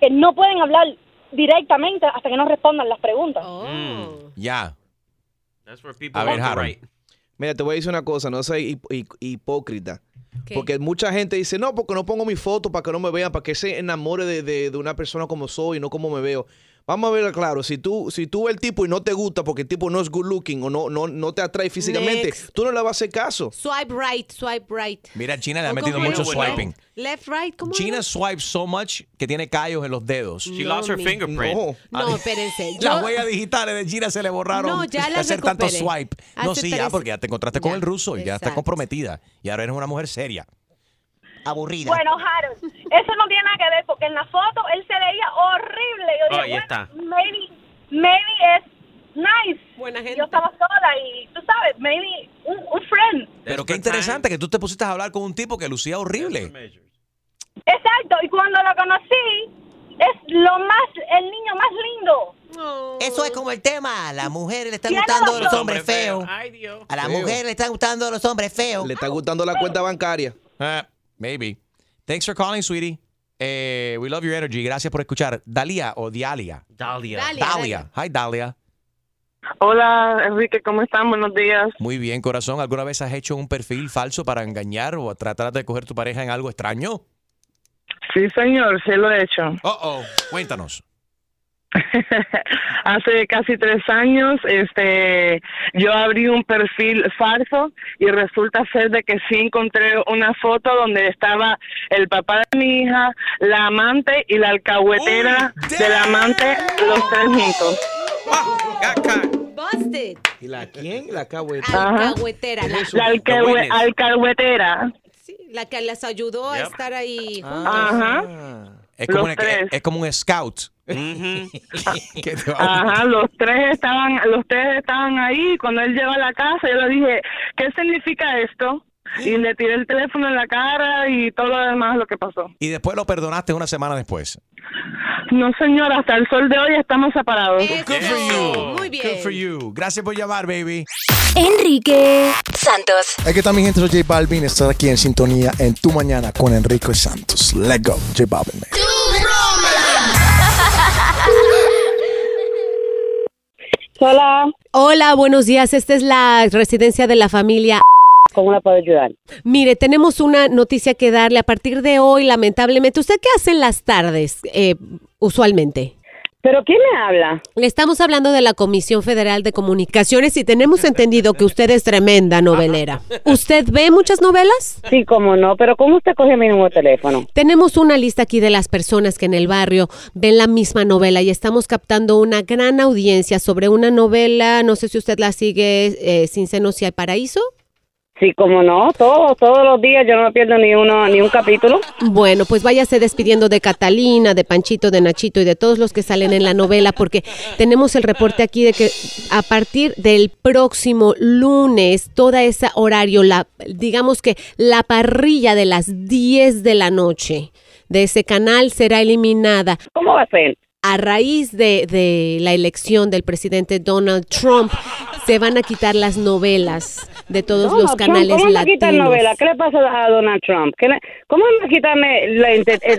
Speaker 15: que no pueden hablar directamente hasta que no respondan las preguntas.
Speaker 3: Ya.
Speaker 5: That's where people
Speaker 3: A ver, Harold.
Speaker 5: write.
Speaker 6: Mira, te voy a decir una cosa, no soy hip- hip- hipócrita. Porque mucha gente dice, no, porque no pongo mi foto para que no me vean, para que se enamore de, de- una persona como soy, no como me veo. Vamos a ver claro, si tú, si tú ves el tipo y no te gusta porque el tipo no es good looking o no, no, no te atrae físicamente,
Speaker 4: Next.
Speaker 6: tú no le vas a hacer caso.
Speaker 4: Swipe right, swipe right.
Speaker 3: Mira, China le ha
Speaker 4: ¿O
Speaker 3: metido mucho swiping.
Speaker 4: Left, right, ¿cómo
Speaker 3: China
Speaker 4: es?
Speaker 3: swipes so much que tiene callos en los dedos.
Speaker 5: She lost her fingerprint.
Speaker 3: No.
Speaker 4: No, espérense. <laughs>
Speaker 3: Las
Speaker 4: Yo-
Speaker 3: huellas digitales de China se le borraron
Speaker 4: No, ya
Speaker 3: de
Speaker 4: las
Speaker 3: hacer tanto
Speaker 4: recuperé.
Speaker 3: swipe. No,
Speaker 4: Hace
Speaker 3: sí, ya,
Speaker 4: tres-
Speaker 3: porque ya te encontraste con
Speaker 4: Ya,
Speaker 3: el ruso y ya estás
Speaker 4: exacto.
Speaker 3: comprometida. Y ahora eres una mujer seria.
Speaker 10: Aburrida.
Speaker 15: Bueno, Harold, eso no tiene nada que ver porque en la foto él se veía horrible. Yo
Speaker 5: Oh,
Speaker 15: dije,
Speaker 5: ahí
Speaker 15: bueno,
Speaker 5: está.
Speaker 15: maybe, maybe es nice.
Speaker 4: Buena gente.
Speaker 15: Yo estaba sola y tú sabes, maybe un, un friend.
Speaker 3: Pero qué interesante que tú te pusiste a hablar con un tipo que lucía horrible.
Speaker 15: Exacto, y cuando lo conocí, es lo más, el niño más lindo.
Speaker 10: Eso Eso es como el tema. A las mujeres le están gustando
Speaker 14: razón.
Speaker 10: los hombres feos. A las
Speaker 6: Feo.
Speaker 10: mujeres le están gustando los hombres feos.
Speaker 6: Le está gustando la cuenta bancaria.
Speaker 3: Eh, maybe. Thanks for calling, sweetie. Eh, we love your energy. Gracias por escuchar. Dalia o Dialia.
Speaker 5: Dalia.
Speaker 4: Dalia,
Speaker 3: Dalia. Hi, Dalia.
Speaker 17: Hola, Enrique, ¿cómo están? Buenos días.
Speaker 3: Muy bien, corazón. ¿Alguna vez has hecho un perfil falso para engañar o tratar de coger tu pareja en algo extraño?
Speaker 17: Sí, señor, sí lo he hecho.
Speaker 3: Oh, oh. Cuéntanos. <laughs>
Speaker 17: Hace casi tres años, este, yo abrí un perfil falso y resulta ser de que sí encontré una foto donde estaba el papá de mi hija, la amante y la alcahuetera del amante, los tres juntos.
Speaker 4: Busted.
Speaker 6: ¿Y la quién? La.
Speaker 4: Alcahuetera. La,
Speaker 17: La alcahue- alcahuetera.
Speaker 4: la que les ayudó a estar ahí juntos.
Speaker 17: Ajá.
Speaker 3: Es como,
Speaker 17: Los
Speaker 3: un,
Speaker 17: tres.
Speaker 3: es como un scout. <laughs>
Speaker 17: Ajá, los tres estaban, los tres estaban ahí. Cuando él llegó a la casa, yo le dije, ¿qué significa esto? Y le tiré el teléfono en la cara y todo lo demás lo que pasó.
Speaker 3: Y después lo perdonaste una semana después.
Speaker 17: No, señor, hasta el sol de hoy estamos separados.
Speaker 3: Good for you. Muy bien. Good for you. Gracias por llamar, baby.
Speaker 2: Enrique Santos.
Speaker 8: Aquí está mi gente, soy J Balvin. Estás aquí en sintonía en Tu Mañana con Enrique Santos. Let's go, J Balvin. man.
Speaker 4: Hola. Hola, buenos días. Esta es la residencia de la familia.
Speaker 18: ¿Cómo la puedo ayudar?
Speaker 4: Mire, tenemos una noticia que darle. A partir de hoy, lamentablemente, ¿usted qué hace en las tardes eh, usualmente?
Speaker 18: ¿Pero quién me habla?
Speaker 4: Le estamos hablando de la Comisión Federal de Comunicaciones y tenemos entendido que usted es tremenda novelera. <laughs> ¿Usted ve muchas novelas?
Speaker 18: Sí, cómo no, pero ¿cómo usted coge mi número de teléfono?
Speaker 4: Tenemos una lista aquí de las personas que en el barrio ven la misma novela y estamos captando una gran audiencia sobre una novela, no sé si usted la sigue, eh, Sin senos y al paraíso.
Speaker 18: Sí, cómo no, todos, todos los días yo no me pierdo ni uno, ni un capítulo.
Speaker 4: Bueno, pues váyase despidiendo de Catalina, de Panchito, de Nachito y de todos los que salen en la novela, porque tenemos el reporte aquí de que a partir del próximo lunes, toda ese horario, la, digamos que la parrilla de las 10 de la noche de ese canal será eliminada.
Speaker 18: ¿Cómo va a ser?
Speaker 4: A raíz de, de la elección del presidente Donald Trump, se van a quitar las novelas de todos
Speaker 18: Donald
Speaker 4: los
Speaker 18: Trump,
Speaker 4: canales
Speaker 18: ¿Cómo me
Speaker 4: latinos.
Speaker 18: novela? ¿Qué le pasa a Donald Trump? ¿Qué le- ¿Cómo me a quitarme el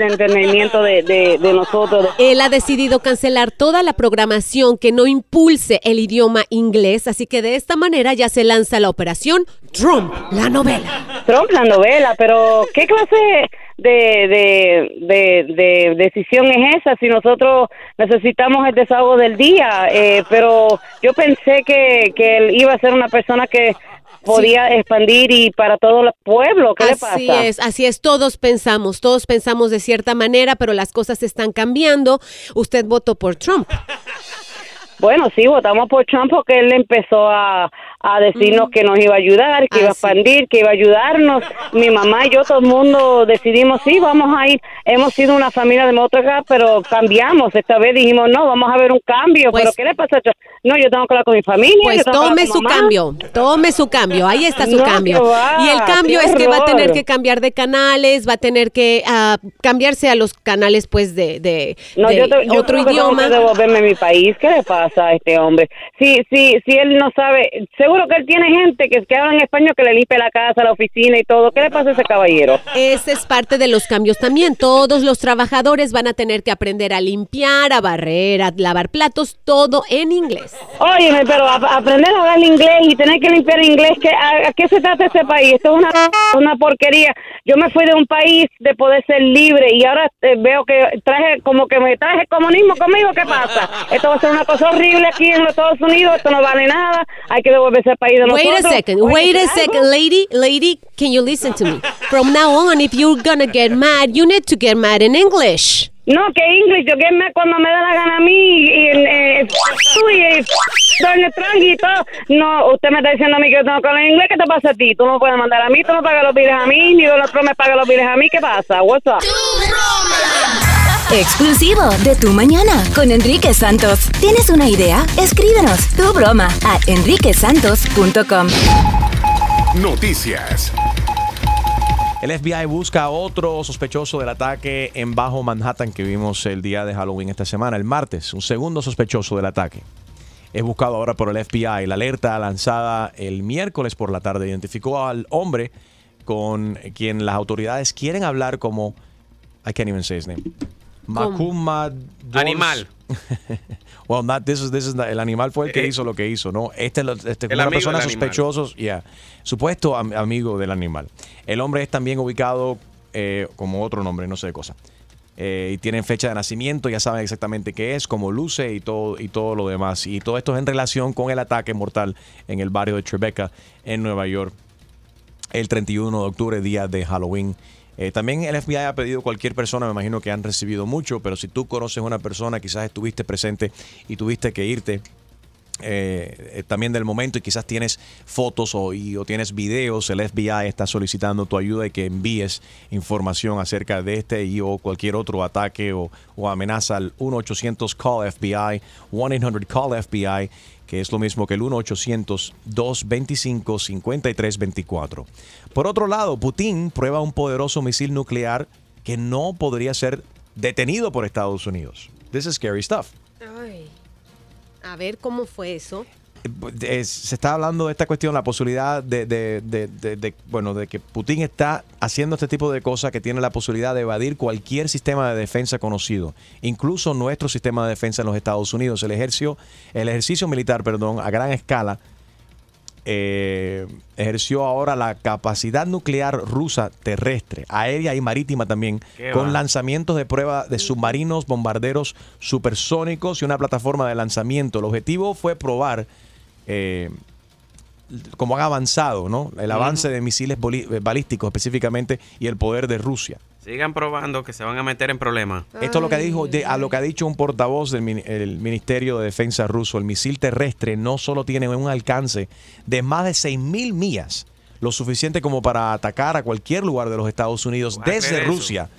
Speaker 18: entretenimiento de, de, de nosotros?
Speaker 4: Él ha decidido cancelar toda la programación que no impulse el idioma inglés, así que de esta manera ya se lanza la operación Trump, la novela.
Speaker 18: Trump, la novela, pero ¿qué clase de, de, de, de decisión es esa si nosotros necesitamos el desahogo del día? Eh, pero yo pensé que, que él iba a ser una persona que podía expandir y para todo el pueblo. ¿Qué le pasa?
Speaker 4: Así es, así es, todos pensamos, todos pensamos de cierta manera, pero las cosas están cambiando. Usted votó por Trump.
Speaker 18: Bueno, sí, votamos por Trump porque él empezó a, a decirnos que nos iba a ayudar, que iba a expandir, que iba a ayudarnos. Mi mamá y yo, todo el mundo decidimos, sí, vamos a ir. Hemos sido una familia demócrata, pero cambiamos. Esta vez dijimos, no, vamos a ver un cambio. pero ¿qué le pasa? No, yo tengo que hablar con mi familia.
Speaker 4: Pues tome su
Speaker 18: mamá.
Speaker 4: cambio, tome su cambio, ahí está su
Speaker 18: No,
Speaker 4: cambio.
Speaker 18: va,
Speaker 4: y el cambio es que va a tener que cambiar de canales, va a tener que ah, cambiarse a los canales pues de, de,
Speaker 18: No,
Speaker 4: de
Speaker 18: yo, te- yo
Speaker 4: otro
Speaker 18: creo que tengo
Speaker 4: idioma.
Speaker 18: que devolverme a mi país. ¿Qué le pasa a este hombre? Si, si, si él no sabe, seguro que él tiene gente que, que habla en español que le limpie la casa, la oficina y todo. ¿Qué le pasa a ese caballero?
Speaker 4: Ese es parte de los cambios también. Todos los trabajadores van a tener que aprender a limpiar, a barrer, a lavar platos, todo en inglés.
Speaker 18: Óyeme, pero a- aprender a hablar inglés y tener que limpiar inglés, ¿qué, a, a qué se trata ese país? Esto es una, una porquería. Yo me fui de un país de poder ser libre y ahora eh, veo que traje como que me traje comunismo conmigo. ¿Qué pasa? Esto va a ser una cosa horrible aquí en los Estados Unidos. Esto no vale nada. Hay que devolverse al país de
Speaker 4: Wait
Speaker 18: nosotros.
Speaker 4: a second,
Speaker 18: Oye,
Speaker 4: wait a
Speaker 18: ¿qué
Speaker 4: second, lady, lady, can you listen to me? From now on, if you're gonna get mad, you need to get mad in English.
Speaker 18: No, que English, yo que me cuando me da la gana a mí y, y, eh, tú y eh, Donald Trump y todo. No, usted me está diciendo a mí que yo tengo que hablar inglés, ¿qué te pasa a ti? Tú no me puedes mandar a mí, tú no pagas los biles a mí, ni Donald Trump me paga los biles a mí, ¿qué pasa? What's up?
Speaker 2: Exclusivo de Tu Mañana con Enrique Santos. ¿Tienes una idea? Escríbenos tu broma a enriquesantos.com.
Speaker 1: Noticias.
Speaker 3: El FBI busca a otro sospechoso del ataque en Bajo Manhattan que vimos el día de Halloween esta semana, el martes. Un segundo sospechoso del ataque. Es buscado ahora por el FBI. La alerta lanzada el miércoles por la tarde identificó al hombre con quien las autoridades quieren hablar como. I can't even say his name. Dos-
Speaker 5: Animal. <laughs>
Speaker 3: well, not this is this is not- el animal fue el que hizo lo que hizo, ¿no? Este es lo- este,
Speaker 5: El
Speaker 3: una persona sospechosos, yeah, supuesto am- amigo del animal. El hombre es también ubicado eh, como otro nombre, no sé de cosa. Eh, y tienen fecha de nacimiento, ya saben exactamente qué es, cómo luce y todo, y todo lo demás. Y todo esto es en relación con el ataque mortal en el barrio de Tribeca, en Nueva York, el 31 de octubre, día de Halloween. Eh, también el FBI ha pedido cualquier persona, me imagino que han recibido mucho, pero si tú conoces a una persona, quizás estuviste presente y tuviste que irte eh, eh, también del momento y quizás tienes fotos o tienes videos, el FBI está solicitando tu ayuda y que envíes información acerca de este y o cualquier otro ataque o, o amenaza al 1-800-CALL-FBI, 1-800-CALL-FBI, que es lo mismo que el 1-800-225-5324. Por otro lado, Putin prueba un poderoso misil nuclear que no podría ser detenido por Estados Unidos. This is scary stuff.
Speaker 4: A ver cómo fue eso.
Speaker 3: Es- se está hablando de esta cuestión, la posibilidad de, de- de- de- de- bueno, de que Putin está haciendo este tipo de cosas que tiene la posibilidad de evadir cualquier sistema de defensa conocido, incluso nuestro sistema de defensa en los Estados Unidos. El ejercicio, el ejercicio militar, perdón, a gran escala eh, ejerció ahora la capacidad nuclear rusa terrestre, aérea y marítima también, con
Speaker 5: va.
Speaker 3: lanzamientos de prueba de submarinos, bombarderos supersónicos y una plataforma de lanzamiento. El objetivo fue probar eh, cómo han avanzado, ¿no? El avance de misiles eh, balísticos específicamente y el poder de Rusia.
Speaker 5: Sigan probando que se van a meter en problemas.
Speaker 3: Esto es lo que dijo, de- a lo que ha dicho un portavoz del min- el Ministerio de Defensa ruso. El misil terrestre no solo tiene un alcance de más de 6.000 millas, lo suficiente como para atacar a cualquier lugar de los Estados Unidos
Speaker 5: ¿Vas a
Speaker 3: desde? Rusia,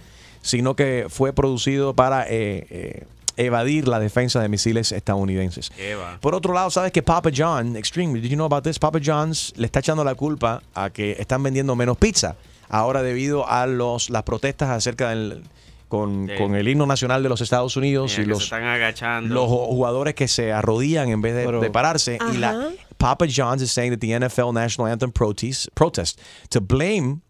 Speaker 3: sino que fue producido para eh, eh, evadir la defensa de misiles estadounidenses. Por otro lado, sabes que Papa John, Extreme, did you know about this? Papa John's le está echando la culpa a que están vendiendo menos pizza ahora debido a los las protestas acerca del con,
Speaker 5: Sí.
Speaker 3: con el himno nacional de los Estados Unidos
Speaker 5: Mira,
Speaker 3: y los
Speaker 5: se están agachando.
Speaker 3: los jugadores que se arrodillan en vez de,
Speaker 6: Pero-
Speaker 3: de pararse y la. Papa John's is saying that the NFL national anthem protest protest to blame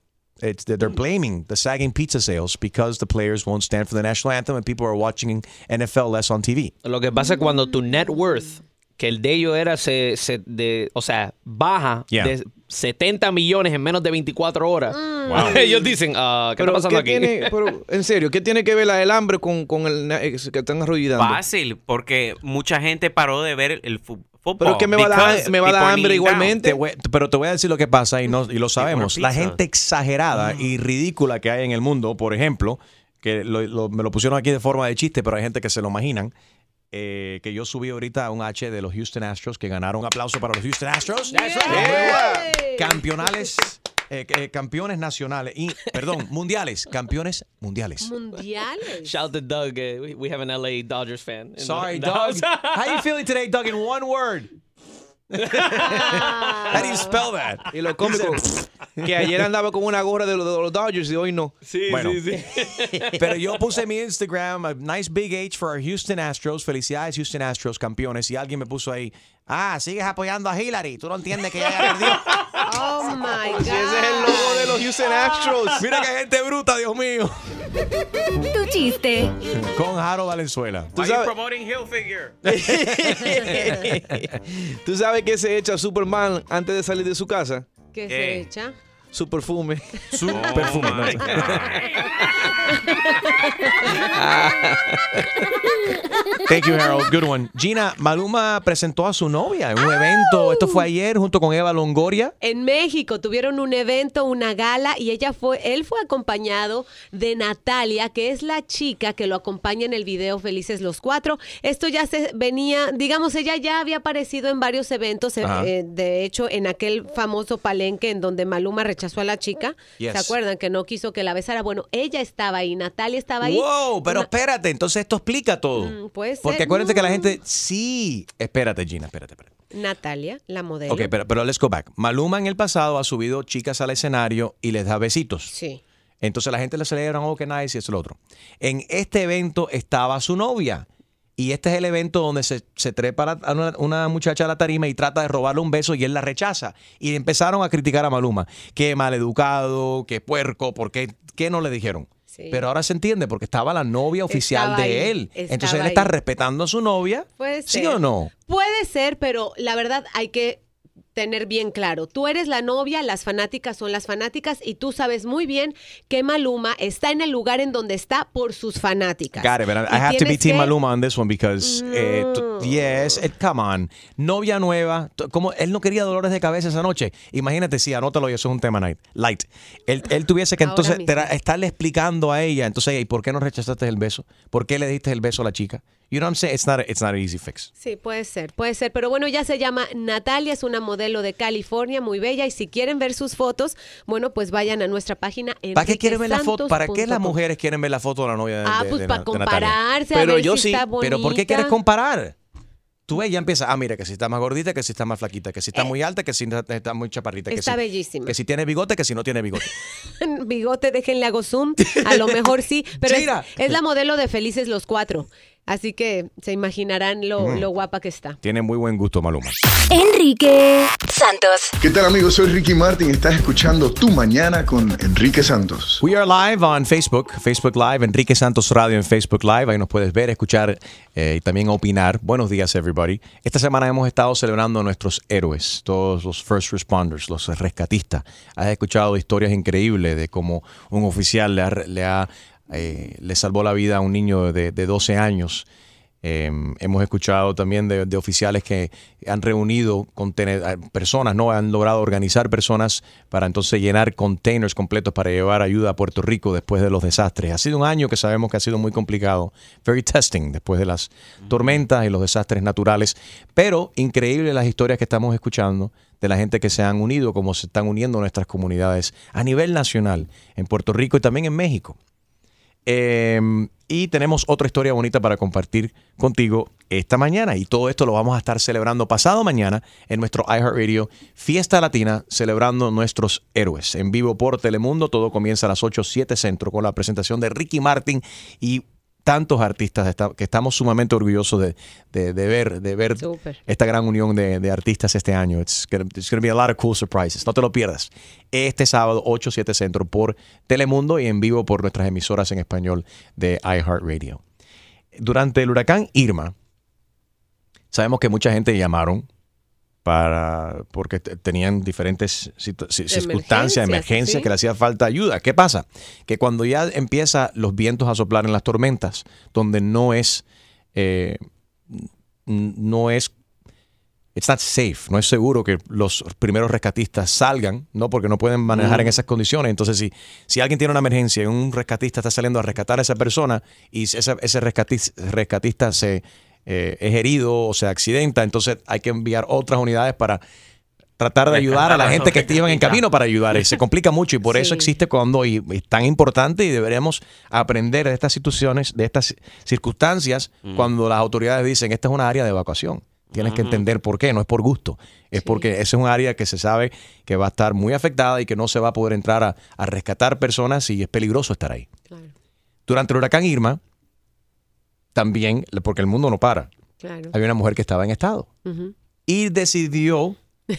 Speaker 3: it's they're blaming the sagging pizza sales because the players won't stand for the national anthem and people are watching NFL less on TV.
Speaker 7: Lo que pasa es cuando tu net worth, que el de ellos era, se, se- de, o sea, baja
Speaker 3: Yeah.
Speaker 7: de 70 millones en menos de 24 horas. <laughs>
Speaker 3: Wow.
Speaker 7: Ellos dicen, ah, ¿qué
Speaker 6: Pero,
Speaker 7: está pasando
Speaker 6: ¿qué
Speaker 7: aquí?
Speaker 6: tiene, <laughs> pero, en serio, ¿qué tiene que ver el hambre con, con el que están arrodillando?
Speaker 5: Fácil, porque mucha gente paró de ver el fu- fútbol.
Speaker 6: Pero es que me va a dar- me va a dar hambre igualmente.
Speaker 3: Te voy- pero te voy a decir lo que pasa y, no, y lo sabemos. La gente exagerada y ridícula que hay en el mundo, por ejemplo, que lo- lo- me lo pusieron aquí de forma de chiste, pero hay gente que se lo imaginan. eh, que yo subí ahorita un H de los Houston Astros que ganaron un aplauso para los Houston Astros.
Speaker 4: Yeah.
Speaker 3: Campeonales, eh, eh, campeones nacionales y, perdón, <laughs> mundiales, campeones mundiales.
Speaker 4: Mundiales.
Speaker 7: Shout to Doug. uh, we, we have an LA Dodgers fan. the-
Speaker 3: Sorry,
Speaker 7: the
Speaker 3: Doug.
Speaker 7: house. <laughs>
Speaker 3: How you feeling today, Doug? In one word. How do you spell that?
Speaker 6: Y lo cómico, que ayer andaba con una gorra de los, de los Dodgers y hoy no.
Speaker 7: Sí,
Speaker 3: Bueno.
Speaker 7: sí, sí. <laughs>
Speaker 3: Pero yo puse en mi Instagram a nice big H for our Houston Astros. Felicidades, Houston Astros, campeones. Y alguien me puso ahí, ah, sigues apoyando a Hillary. Tú no entiendes que ella ya perdió.
Speaker 4: Oh my <laughs> God.
Speaker 6: Ese es el logo de los Houston Astros.
Speaker 3: Mira qué gente bruta, Dios mío.
Speaker 2: Tu chiste.
Speaker 3: Con Jaro Valenzuela.
Speaker 5: You
Speaker 6: sabes-? <laughs> ¿Tú sabes qué se echa Superman antes de salir de su casa?
Speaker 4: ¿Qué
Speaker 5: ¿Qué?
Speaker 4: se echa?
Speaker 6: Su perfume.
Speaker 3: Su
Speaker 5: Oh
Speaker 3: perfume. Thank you, Harold. Good one. Gina, Maluma presentó a su novia en un evento. Esto fue ayer junto con Eva Longoria.
Speaker 4: En México tuvieron un evento, una gala, y ella fue, él fue acompañado de Natalia, que es la chica que lo acompaña en el video Felices los Cuatro. Esto ya se venía, digamos, ella ya había aparecido en varios eventos, eh, eh, de hecho, en aquel famoso palenque en donde Maluma rechazó a la chica.
Speaker 3: Yes.
Speaker 4: ¿Se acuerdan? Que no quiso que la besara. Bueno, ella estaba ahí, Natalia estaba ahí.
Speaker 3: Wow, pero
Speaker 4: Una-
Speaker 3: espérate, entonces esto explica todo.
Speaker 4: Mm, puede ser,
Speaker 3: Porque acuérdense que la
Speaker 4: no.
Speaker 3: gente, sí, espérate Gina, espérate, espérate.
Speaker 4: Natalia, la modelo.
Speaker 3: Ok, pero, pero let's go back. Maluma en el pasado ha subido chicas al escenario y les da besitos.
Speaker 4: Sí.
Speaker 3: Entonces la gente le celebran, oh, que nice, y eso y lo otro. En este evento estaba su novia. Y este es el evento donde se, se trepa a una, una muchacha a la tarima y trata de robarle un beso y él la rechaza. Y empezaron a criticar a Maluma. Qué maleducado, qué puerco, ¿por qué, qué no le dijeron?
Speaker 4: Sí.
Speaker 3: Pero ahora se entiende porque estaba la novia oficial
Speaker 4: Estaba
Speaker 3: de
Speaker 4: ahí,
Speaker 3: él. Entonces él está
Speaker 4: ahí.
Speaker 3: respetando a su novia.
Speaker 4: Puede
Speaker 3: ¿Sí
Speaker 4: ser.
Speaker 3: o no?
Speaker 4: Puede ser, pero la verdad hay que tener bien claro. Tú eres la novia, las fanáticas son las fanáticas y tú sabes muy bien que Maluma está en el lugar en donde está por sus fanáticas.
Speaker 3: Got it, but I, have to be Team
Speaker 4: que-
Speaker 3: Maluma on this one because, eh, yes, it- come on. Novia nueva, como él no quería dolores de cabeza esa noche. Imagínate, sí, anótalo y eso es un tema night, light. Él, él tuviese que entonces estarle explicando a ella, entonces, ¿y por qué no rechazaste el beso? ¿Por qué le diste el beso a la chica? You know what I'm saying? It's not, a- it's not an easy fix.
Speaker 4: Sí, puede ser, puede ser. Pero bueno, ya se llama Natalia, es una modelo de California, muy bella. Y si quieren ver sus fotos, bueno, pues vayan a nuestra página.
Speaker 3: ¿Para qué quieren ver la foto? ¿Para qué las mujeres quieren ver la foto de la novia de,
Speaker 4: Ah,
Speaker 3: de-
Speaker 4: pues
Speaker 3: de
Speaker 4: para compararse, a ver si está
Speaker 3: Pero ¿por qué quieres comparar? Tú ella empieza, ah, mira, que si está más gordita, que si está más flaquita, que si está muy alta, que si está, muy chaparrita. que
Speaker 4: Eh, Está
Speaker 3: si-
Speaker 4: bellísima.
Speaker 3: Que si tiene bigote, que si no tiene bigote. <laughs>
Speaker 4: Bigote, déjenle hago zoom. A lo mejor sí. <laughs> Pero es, es la modelo de Felices los Cuatro. Así que se imaginarán lo,
Speaker 3: Mm.
Speaker 4: lo guapa que está.
Speaker 3: Tiene muy buen gusto Maluma.
Speaker 2: Enrique Santos.
Speaker 19: ¿Qué tal amigos? Soy Ricky Martin. Estás escuchando Tu Mañana con Enrique Santos.
Speaker 3: We are live on Facebook, Facebook Live, Enrique Santos Radio en Facebook Live. Ahí nos puedes ver, escuchar eh, y también opinar. Buenos días, everybody. Esta semana hemos estado celebrando a nuestros héroes, todos los first responders, los rescatistas. Has escuchado historias increíbles de cómo un oficial le, ha, le, ha, eh, le salvó la vida a un niño de, de 12 años. Eh, hemos escuchado también de, de oficiales que han reunido personas, ¿no? Han logrado organizar personas para entonces llenar containers completos para llevar ayuda a Puerto Rico después de los desastres. Ha sido un año que sabemos que ha sido muy complicado, very testing después de las tormentas y los desastres naturales, pero increíble las historias que estamos escuchando de la gente que se han unido, como se están uniendo nuestras comunidades a nivel nacional en Puerto Rico y también en México. Eh, y tenemos otra historia bonita para compartir contigo esta mañana. Y todo esto lo vamos a estar celebrando pasado mañana en nuestro iHeartRadio Fiesta Latina, celebrando nuestros héroes. En vivo por Telemundo, todo comienza a las 8, 7 centro con la presentación de Ricky Martin y tantos artistas que estamos sumamente orgullosos de, de- de ver, de ver esta gran unión de, de artistas este año. It's gonna be a lot of cool surprises. No te lo pierdas. Este sábado, 8, 7 centro por Telemundo y en vivo por nuestras emisoras en español de iHeartRadio. Durante el huracán Irma, sabemos que mucha gente llamaron para porque te- tenían diferentes situ- circunstancias,
Speaker 4: emergencias, sí.
Speaker 3: que le hacía falta ayuda. ¿Qué pasa? Que cuando ya empieza los vientos a soplar en las tormentas, donde no es eh, no es it's not safe, no es seguro que los primeros rescatistas salgan, ¿no? Porque no pueden manejar en esas condiciones. Entonces, si, si alguien tiene una emergencia y un rescatista está saliendo a rescatar a esa persona y ese, ese rescatis- rescatista se eh, es herido o se accidenta, entonces hay que enviar otras unidades para tratar de ayudar a la gente que llevan en camino para ayudar. Y se complica mucho y por eso existe cuando y es tan importante y deberíamos aprender de estas situaciones, de estas circunstancias,
Speaker 20: Mm.
Speaker 3: cuando las autoridades dicen esta es una área de evacuación. Tienes que entender por qué, no es por gusto, es porque ese es un área que se sabe que va a estar muy afectada y que no se va a poder entrar a, a rescatar personas y es peligroso estar ahí. Durante el huracán Irma, también, porque el mundo no para,
Speaker 4: Claro.
Speaker 3: había una mujer que estaba en estado y decidió,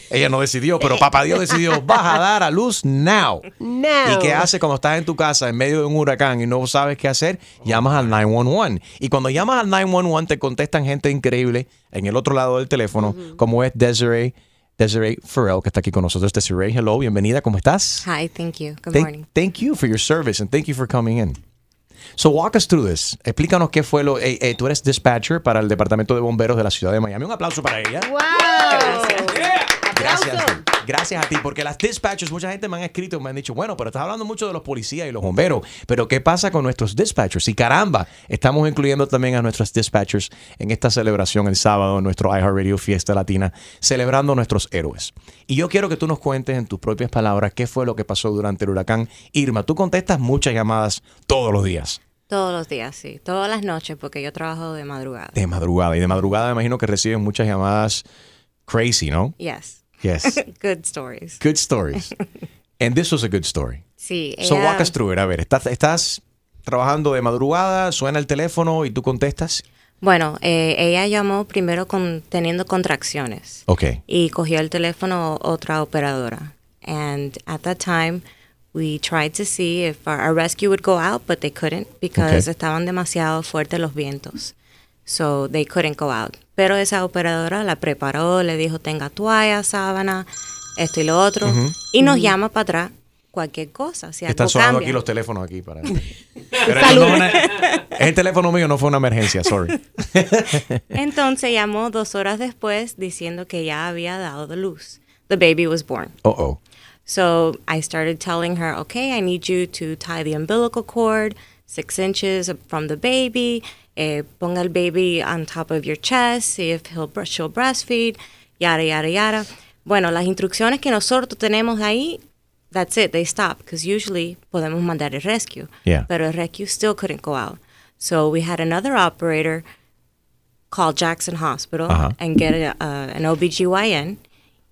Speaker 3: ella no decidió, pero <laughs> papá Dios decidió, vas a dar a luz now.
Speaker 4: Now.
Speaker 3: ¿Y qué hace cuando estás en tu casa en medio de un huracán y no sabes qué hacer? Llamas al 911. Y cuando llamas al 911 te contestan gente increíble en el otro lado del teléfono, como es Desiree, Desiree Farrell, que está aquí con nosotros. Desiree, hello, bienvenida, ¿cómo estás?
Speaker 20: Hi, thank you. Good
Speaker 3: Thank,
Speaker 20: morning.
Speaker 3: thank you for your service and thank you for coming in. So walk us through this. Explícanos qué fue lo. eh, eh, tú eres dispatcher para el Departamento de Bomberos de la ciudad de Miami. Un aplauso para ella. Gracias. Gracias a ti, porque las dispatchers, mucha gente me han escrito y me han dicho, bueno, pero estás hablando mucho de los policías y los bomberos, pero ¿qué pasa con nuestros dispatchers? Y caramba, estamos incluyendo también a nuestros dispatchers en esta celebración el sábado, en nuestro iHeartRadio Fiesta Latina, celebrando a nuestros héroes. Y yo quiero que tú nos cuentes en tus propias palabras qué fue lo que pasó durante el huracán Irma. Tú contestas muchas llamadas todos los días.
Speaker 20: Todos los días, sí. Todas las noches, porque yo trabajo de madrugada.
Speaker 3: De madrugada. Y de madrugada me imagino que reciben muchas llamadas crazy, ¿no?
Speaker 20: Yes.
Speaker 3: Yes. <laughs>
Speaker 20: Good stories.
Speaker 3: Good stories. And this was a good story.
Speaker 20: Sí,
Speaker 3: So walk us through it. A ver, estás, estás trabajando de madrugada, suena el teléfono y tú contestas.
Speaker 20: Bueno, eh, ella llamó primero con, teniendo contracciones
Speaker 3: Ok.
Speaker 20: y cogió el teléfono otra operadora. And at that time, we tried to see if our, our rescue would go out, but they couldn't because
Speaker 21: Okay.
Speaker 20: estaban demasiado fuertes los vientos. So they couldn't go out. Pero esa operadora la preparó, le dijo tenga toalla, sábana, esto y lo otro.
Speaker 3: Ujú.
Speaker 20: Y nos
Speaker 3: Ujú.
Speaker 20: llama para atrás cualquier cosa. Si
Speaker 3: Están sonando
Speaker 20: cambia.
Speaker 3: aquí los teléfonos aquí para. <laughs> Pero eso no una- el teléfono mío, no fue una emergencia, sorry. <laughs>
Speaker 20: Entonces llamó dos horas después diciendo que ya había dado de luz. The baby was born.
Speaker 3: Uh oh.
Speaker 20: So I started telling her, okay, I need you to tie the umbilical cord six inches from the baby. Eh, ponga el baby on top of your chest, see if he'll, she'll breastfeed, yada, yada, yada. Bueno, las instrucciones que nosotros tenemos ahí, that's it, they stop, because usually podemos mandar el rescue.
Speaker 21: Yeah.
Speaker 20: Pero el rescue still couldn't go out. So we had another operator call Jackson Hospital and get a, uh, an OBGYN.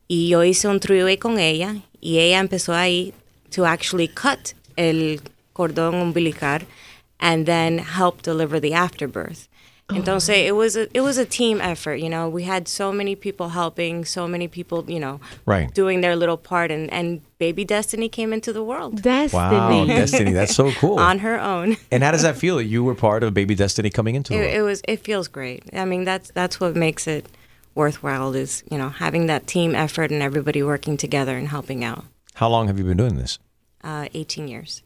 Speaker 20: Y yo hice un three-way con ella y ella empezó ahí to actually cut el cordón umbilical and then help deliver the afterbirth. Entonces, it was a, it was a team effort, you know. We had so many people helping, so many people, you know,
Speaker 3: Right.
Speaker 20: doing their little part, and, and baby Destiny came into the world.
Speaker 3: Wow, Destiny, that's so cool. <laughs>
Speaker 20: On her own.
Speaker 3: And how does that feel that you were part of Baby Destiny coming into the
Speaker 20: It,
Speaker 3: world?
Speaker 20: it was. It feels great. I mean, that's that's what makes it worthwhile. Is you know having that team effort and everybody working together and helping out.
Speaker 3: How long have you been doing this?
Speaker 20: Uh, 18 years.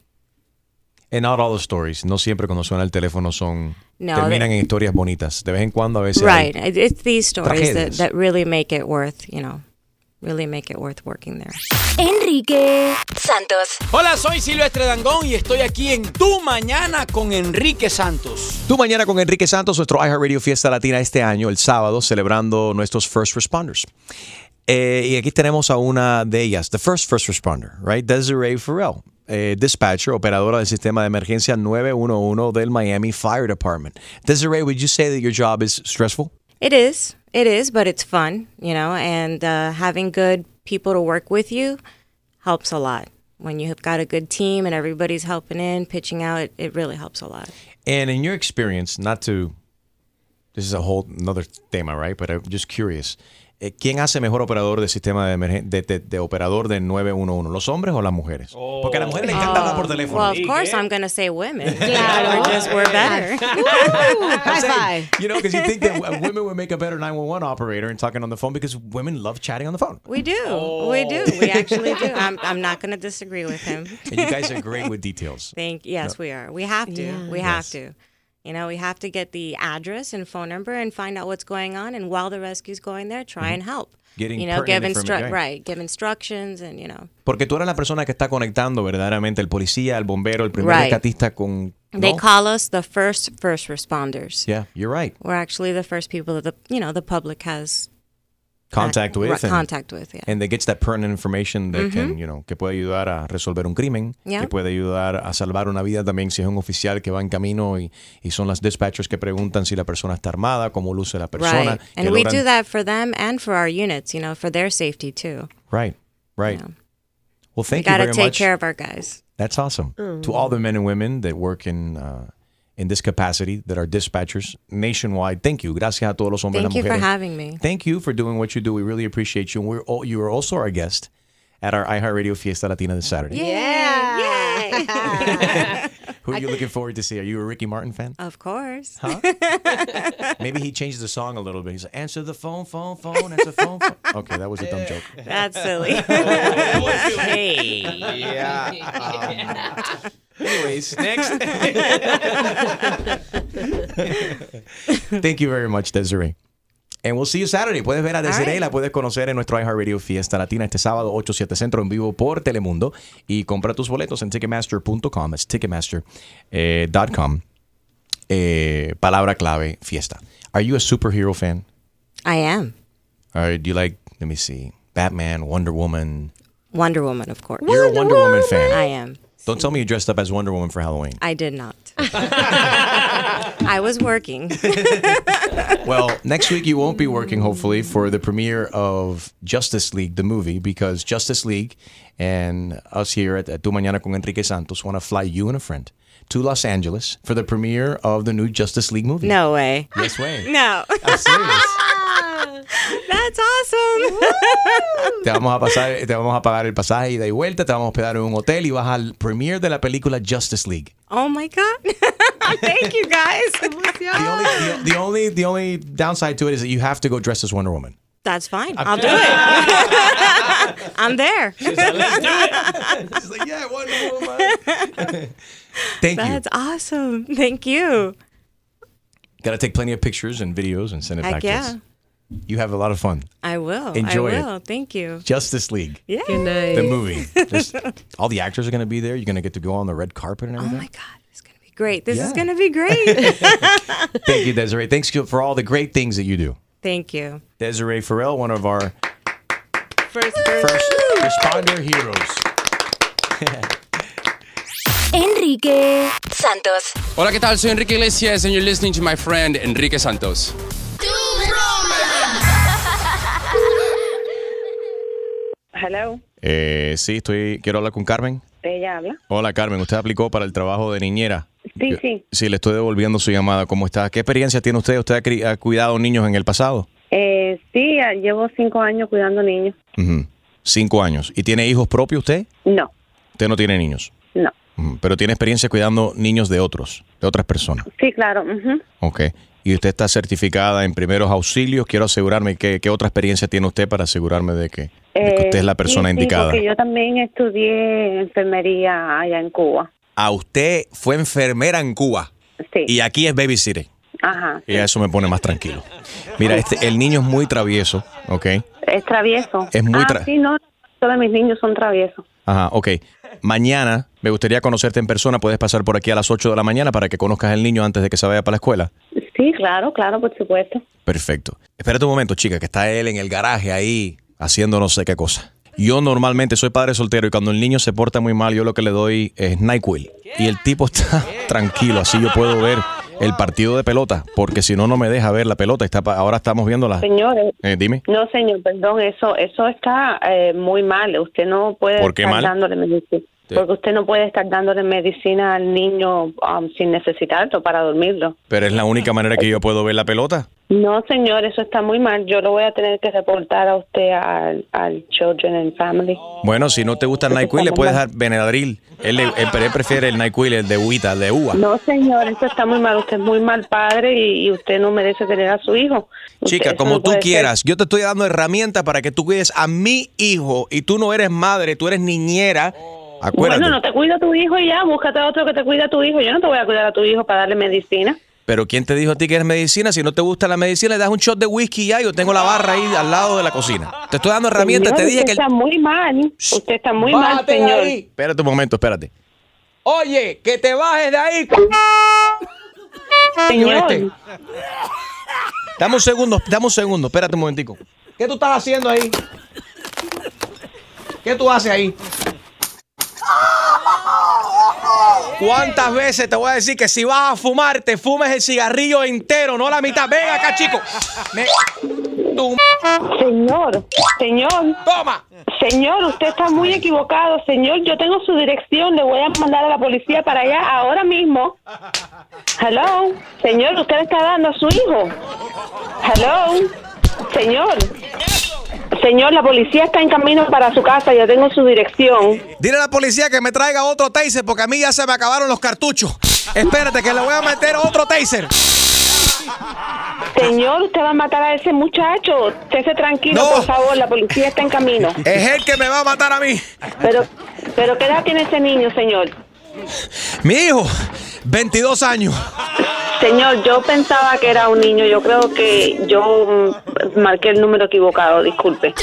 Speaker 3: And not all the stories. No siempre cuando suena el teléfono son
Speaker 20: No,
Speaker 3: terminan
Speaker 20: they-
Speaker 3: en historias bonitas. De vez en cuando a veces
Speaker 20: Right. It- It's these stories that, that really make it worth, you know, really make it worth working there.
Speaker 2: Enrique Santos.
Speaker 22: Hola, soy Silvestre Dangón y estoy aquí en Tu Mañana con Enrique Santos.
Speaker 3: Tu mañana con Enrique Santos, nuestro iHeartRadio Fiesta Latina este año, el sábado, celebrando nuestros first responders. Eh, y aquí tenemos a una de ellas, the first first responder, right? Desiree Farrell, eh, dispatcher, operadora del sistema de emergencia 911 del Miami Fire Department. Desiree, would you say that your job is stressful?
Speaker 20: It is. It is, but it's fun, you know, and uh, having good people to work with you helps a lot. When you have got a good team and everybody's helping in, pitching out, it, it really helps a lot.
Speaker 3: And in your experience, not to, this is a whole another tema, right? But I'm just curious. Eh, ¿Quién hace mejor operador de sistema de, emergen- de, de- de operador de 911? ¿Los hombres o las mujeres? Porque a las mujeres les encanta hablar por teléfono.
Speaker 20: Well, of course, I'm going to say women. <laughs>
Speaker 4: Claro.
Speaker 20: Just, we're better. <laughs>
Speaker 3: I'm saying, You know, because you think that <laughs> w- women would make a better 911 operator and talking on the phone because women love chatting on the phone.
Speaker 20: We do. We do. We actually do. I'm, I'm not going to disagree with him.
Speaker 3: And you guys are great with details.
Speaker 20: Thank yes,
Speaker 3: No.
Speaker 20: we are. We have to.
Speaker 4: Yeah.
Speaker 20: We have
Speaker 3: Yes.
Speaker 20: to. You know, we have to get the address and phone number and find out what's going on. And while the rescue's going there, try and help.
Speaker 3: Mm-hmm. Getting
Speaker 20: you know, give instru- right, give instructions and you know.
Speaker 3: Porque tú eres la persona que está conectando verdaderamente el policía, el bombero, el primer
Speaker 20: Right.
Speaker 3: rescatista con...
Speaker 20: They
Speaker 3: ¿no?
Speaker 20: call us the first first responders.
Speaker 3: Yeah, you're right.
Speaker 20: We're actually the first people that the you know the public has
Speaker 3: Contact
Speaker 20: uh,
Speaker 3: with.
Speaker 20: right,
Speaker 3: and-
Speaker 20: contact with. Yeah.
Speaker 3: And that gets that pertinent information that can,
Speaker 20: Mhm.
Speaker 3: you know, que puede ayudar a resolver un crimen,
Speaker 20: Yeah.
Speaker 3: que puede ayudar a salvar una vida también si es un oficial que va en camino y, y son las dispatchers que preguntan si la persona está armada, cómo luce la persona.
Speaker 20: Right. And we do that for them and for our units, you know, for their safety too.
Speaker 3: Right, right. Well, thank
Speaker 20: we
Speaker 3: you
Speaker 20: gotta
Speaker 3: very
Speaker 20: take
Speaker 3: much.
Speaker 20: care of our guys.
Speaker 3: That's awesome.
Speaker 20: Mm.
Speaker 3: To all the men and women that work in uh, in this capacity, that are dispatchers nationwide, thank you. Gracias a todos los hombres
Speaker 20: Thank you
Speaker 3: las
Speaker 20: for having me.
Speaker 3: Thank you for doing what you do. We really appreciate you. And we're all, you are also our guest at our iHeartRadio Fiesta Latina this Saturday.
Speaker 20: Yeah. Yay. <laughs>
Speaker 3: Who are you looking forward to see? Are you a Ricky Martin fan?
Speaker 20: Of course.
Speaker 3: Huh? <laughs> Maybe he changed the song a little bit. He's like, answer the phone, phone, phone, answer phone, phone. Okay, that was a dumb joke.
Speaker 20: That's silly. <laughs>
Speaker 6: hey. Yeah. um, anyways, next. <laughs>
Speaker 3: Thank you very much, Desiree. And we'll see you Saturday. Puedes ver a Desiree,
Speaker 20: right.
Speaker 3: la puedes conocer en nuestro iHeartRadio Fiesta Latina este sábado 8, 7 Centro en vivo por Telemundo. Y compra tus boletos en Ticketmaster.com. Es Ticketmaster.com. Eh, palabra clave, fiesta. Are you a superhero fan?
Speaker 20: I am.
Speaker 3: Or do you like, let me see, Batman, Wonder Woman?
Speaker 20: Wonder Woman, of course.
Speaker 3: You're a Wonder Woman fan.
Speaker 20: I am.
Speaker 3: Don't tell me you dressed up as Wonder Woman for Halloween.
Speaker 20: I did not. <laughs> I was working. <laughs>
Speaker 3: Well, next week you won't be working, hopefully, for the premiere of Justice League, the movie, because Justice League and us here at, at Tu Mañana con Enrique Santos want to fly you and a friend to Los Angeles for the premiere of the new Justice League movie.
Speaker 20: No way.
Speaker 3: Yes way.
Speaker 20: No.
Speaker 3: I'm serious. <laughs>
Speaker 20: That's awesome.
Speaker 3: Te vamos a pasar, te vamos a pagar el pasaje ida y vuelta, te vamos a hospedar en un hotel y vas al premiere de la película Justice League.
Speaker 20: Oh my God. <laughs> Thank you guys.
Speaker 3: The only, the, the only, the only downside to it is that you have to go dressed as Wonder Woman.
Speaker 20: That's fine. I'll do it. <laughs> I'm there.
Speaker 3: yeah, Wonder Woman. <laughs> Thank you.
Speaker 20: That's awesome. Thank you.
Speaker 3: Got to take plenty of pictures and videos and send it
Speaker 20: Heck
Speaker 3: back
Speaker 20: yeah.
Speaker 3: to us. You have a lot of fun.
Speaker 20: I will.
Speaker 3: Enjoy it.
Speaker 20: I will. Thank you.
Speaker 3: Justice League.
Speaker 20: Yeah.
Speaker 3: The movie. <laughs> Just- all the actors are going to be there. You're going to get to go on the red carpet and oh everything. Oh my
Speaker 20: God. It's going to be great. This
Speaker 3: Yeah.
Speaker 20: is going to be great. <laughs> <laughs>
Speaker 3: Thank you, Desiree. Thanks for all the great things that you do.
Speaker 20: Thank you.
Speaker 3: Desiree Farrell, one of our
Speaker 20: First,
Speaker 3: first responder heroes.
Speaker 2: Enrique Santos.
Speaker 23: Hola, ¿qué tal? Soy Enrique Iglesias and you're listening to my friend Enrique Santos.
Speaker 15: Hello,
Speaker 3: Eh, sí, estoy. Quiero hablar con Carmen.
Speaker 15: ella habla.
Speaker 3: Hola, Carmen. Usted aplicó para el trabajo de niñera.
Speaker 15: Sí, sí.
Speaker 3: Sí, le estoy devolviendo su llamada. ¿Cómo está? ¿Qué experiencia tiene usted? ¿Usted ha, cuidado niños en el pasado?
Speaker 15: Eh, sí, llevo cinco años cuidando niños.
Speaker 3: Cinco años. ¿Y tiene hijos propios usted?
Speaker 15: No,
Speaker 3: Usted no tiene niños.
Speaker 15: no.
Speaker 3: Pero tiene experiencia cuidando niños de otros, de otras personas.
Speaker 15: Sí, claro. ujú.
Speaker 3: Ok. Y usted está certificada en primeros auxilios. Quiero asegurarme que, qué otra experiencia tiene usted para asegurarme de que, de que
Speaker 15: Eh,
Speaker 3: usted es la persona
Speaker 15: sí, sí,
Speaker 3: indicada.
Speaker 15: porque yo también estudié enfermería allá en Cuba.
Speaker 3: A usted fue enfermera en Cuba.
Speaker 15: Sí.
Speaker 3: Y aquí es babysitter.
Speaker 15: Ajá.
Speaker 3: Y eso me pone más tranquilo. Mira, este, el niño es muy travieso, ¿ok?
Speaker 15: Es travieso.
Speaker 3: Es muy
Speaker 15: ah,
Speaker 3: tra-
Speaker 15: sí, no, todos mis niños son traviesos.
Speaker 3: Ajá, ok. Mañana me gustaría conocerte en persona. Puedes pasar por aquí a las 8 de la mañana para que conozcas al niño antes de que se vaya para la escuela.
Speaker 15: Sí, claro, claro, por supuesto.
Speaker 3: Perfecto. Espérate un momento, chica, que está él en el garaje ahí haciendo no sé qué cosa. Yo normalmente soy padre soltero y cuando el niño se porta muy mal, yo lo que le doy es NyQuil. Y el tipo está <laughs> tranquilo, así yo puedo ver el partido de pelota, porque si no, no me deja ver la pelota. Está, pa- ahora estamos viendo la...
Speaker 15: Señores.
Speaker 3: Eh, dime.
Speaker 15: No, señor, perdón, eso eso está eh, muy mal. Usted no puede
Speaker 3: ¿Por qué
Speaker 15: estar
Speaker 3: mal?
Speaker 15: dándole medicina. Porque usted no puede estar dándole medicina al niño um, sin necesitarlo para dormirlo.
Speaker 3: Pero es la única manera que yo puedo ver la pelota.
Speaker 15: No, señor, eso está muy mal. Yo lo voy a tener que reportar a usted al, al Children and Family.
Speaker 3: Bueno, si no te gusta el NyQuil, le puedes dar Benadryl. Él, él- prefiere el NyQuil, el de Uita, el de uva.
Speaker 15: No, señor, eso está muy mal. Usted es muy mal padre y, y usted no merece tener a su hijo. Usted-
Speaker 3: Chica, como
Speaker 15: no
Speaker 3: tú
Speaker 15: ser.
Speaker 3: quieras, yo te estoy dando herramientas para que tú cuides a mi hijo y tú no eres madre, tú eres niñera. Acuérdate.
Speaker 15: Bueno, no te cuida tu hijo y ya, búscate a otro que te cuida a tu hijo. Yo no te voy a cuidar a tu hijo para darle medicina.
Speaker 3: Pero ¿quién te dijo a ti que eres medicina? Si no te gusta la medicina, le das un shot de whisky y ya. Yo tengo la barra ahí al lado de la cocina. Te estoy dando herramientas.
Speaker 15: Señor,
Speaker 3: te dije
Speaker 15: usted
Speaker 3: que... el-
Speaker 15: está muy mal. Usted está muy mal,
Speaker 22: Bájate de
Speaker 15: señor.
Speaker 22: ahí.
Speaker 3: Espérate un momento, espérate.
Speaker 22: Oye, que te bajes de ahí.
Speaker 15: Señor.
Speaker 3: Este. Dame un segundo, dame un segundo, espérate un momentico.
Speaker 22: ¿Qué tú estás haciendo ahí? ¿Qué tú haces ahí?
Speaker 3: ¿Cuántas veces te voy a decir que si vas a fumar, te fumes el cigarrillo entero, no la mitad? Ven acá, chico. Me- Tu-
Speaker 15: Señor, señor.
Speaker 3: Toma.
Speaker 15: Señor, usted está muy equivocado. Señor, yo tengo su dirección. Le voy a mandar a la policía para allá ahora mismo. Hello. Señor, usted le está dando a su hijo. Hello. Señor. Señor, la policía está en camino para su casa. Yo tengo su dirección.
Speaker 3: Dile a la policía que me traiga otro taser porque a mí ya se me acabaron los cartuchos. Espérate que le voy a meter otro taser.
Speaker 15: Señor, usted va a matar a ese muchacho. Estése tranquilo,
Speaker 3: No.
Speaker 15: por favor. La policía está en camino.
Speaker 3: Es él que me va a matar a mí.
Speaker 15: Pero, pero ¿qué edad tiene ese niño, señor?
Speaker 3: Mi hijo, 22 años.
Speaker 15: Señor, yo pensaba que era un niño. Yo creo que yo mm, marqué el número equivocado. Disculpe.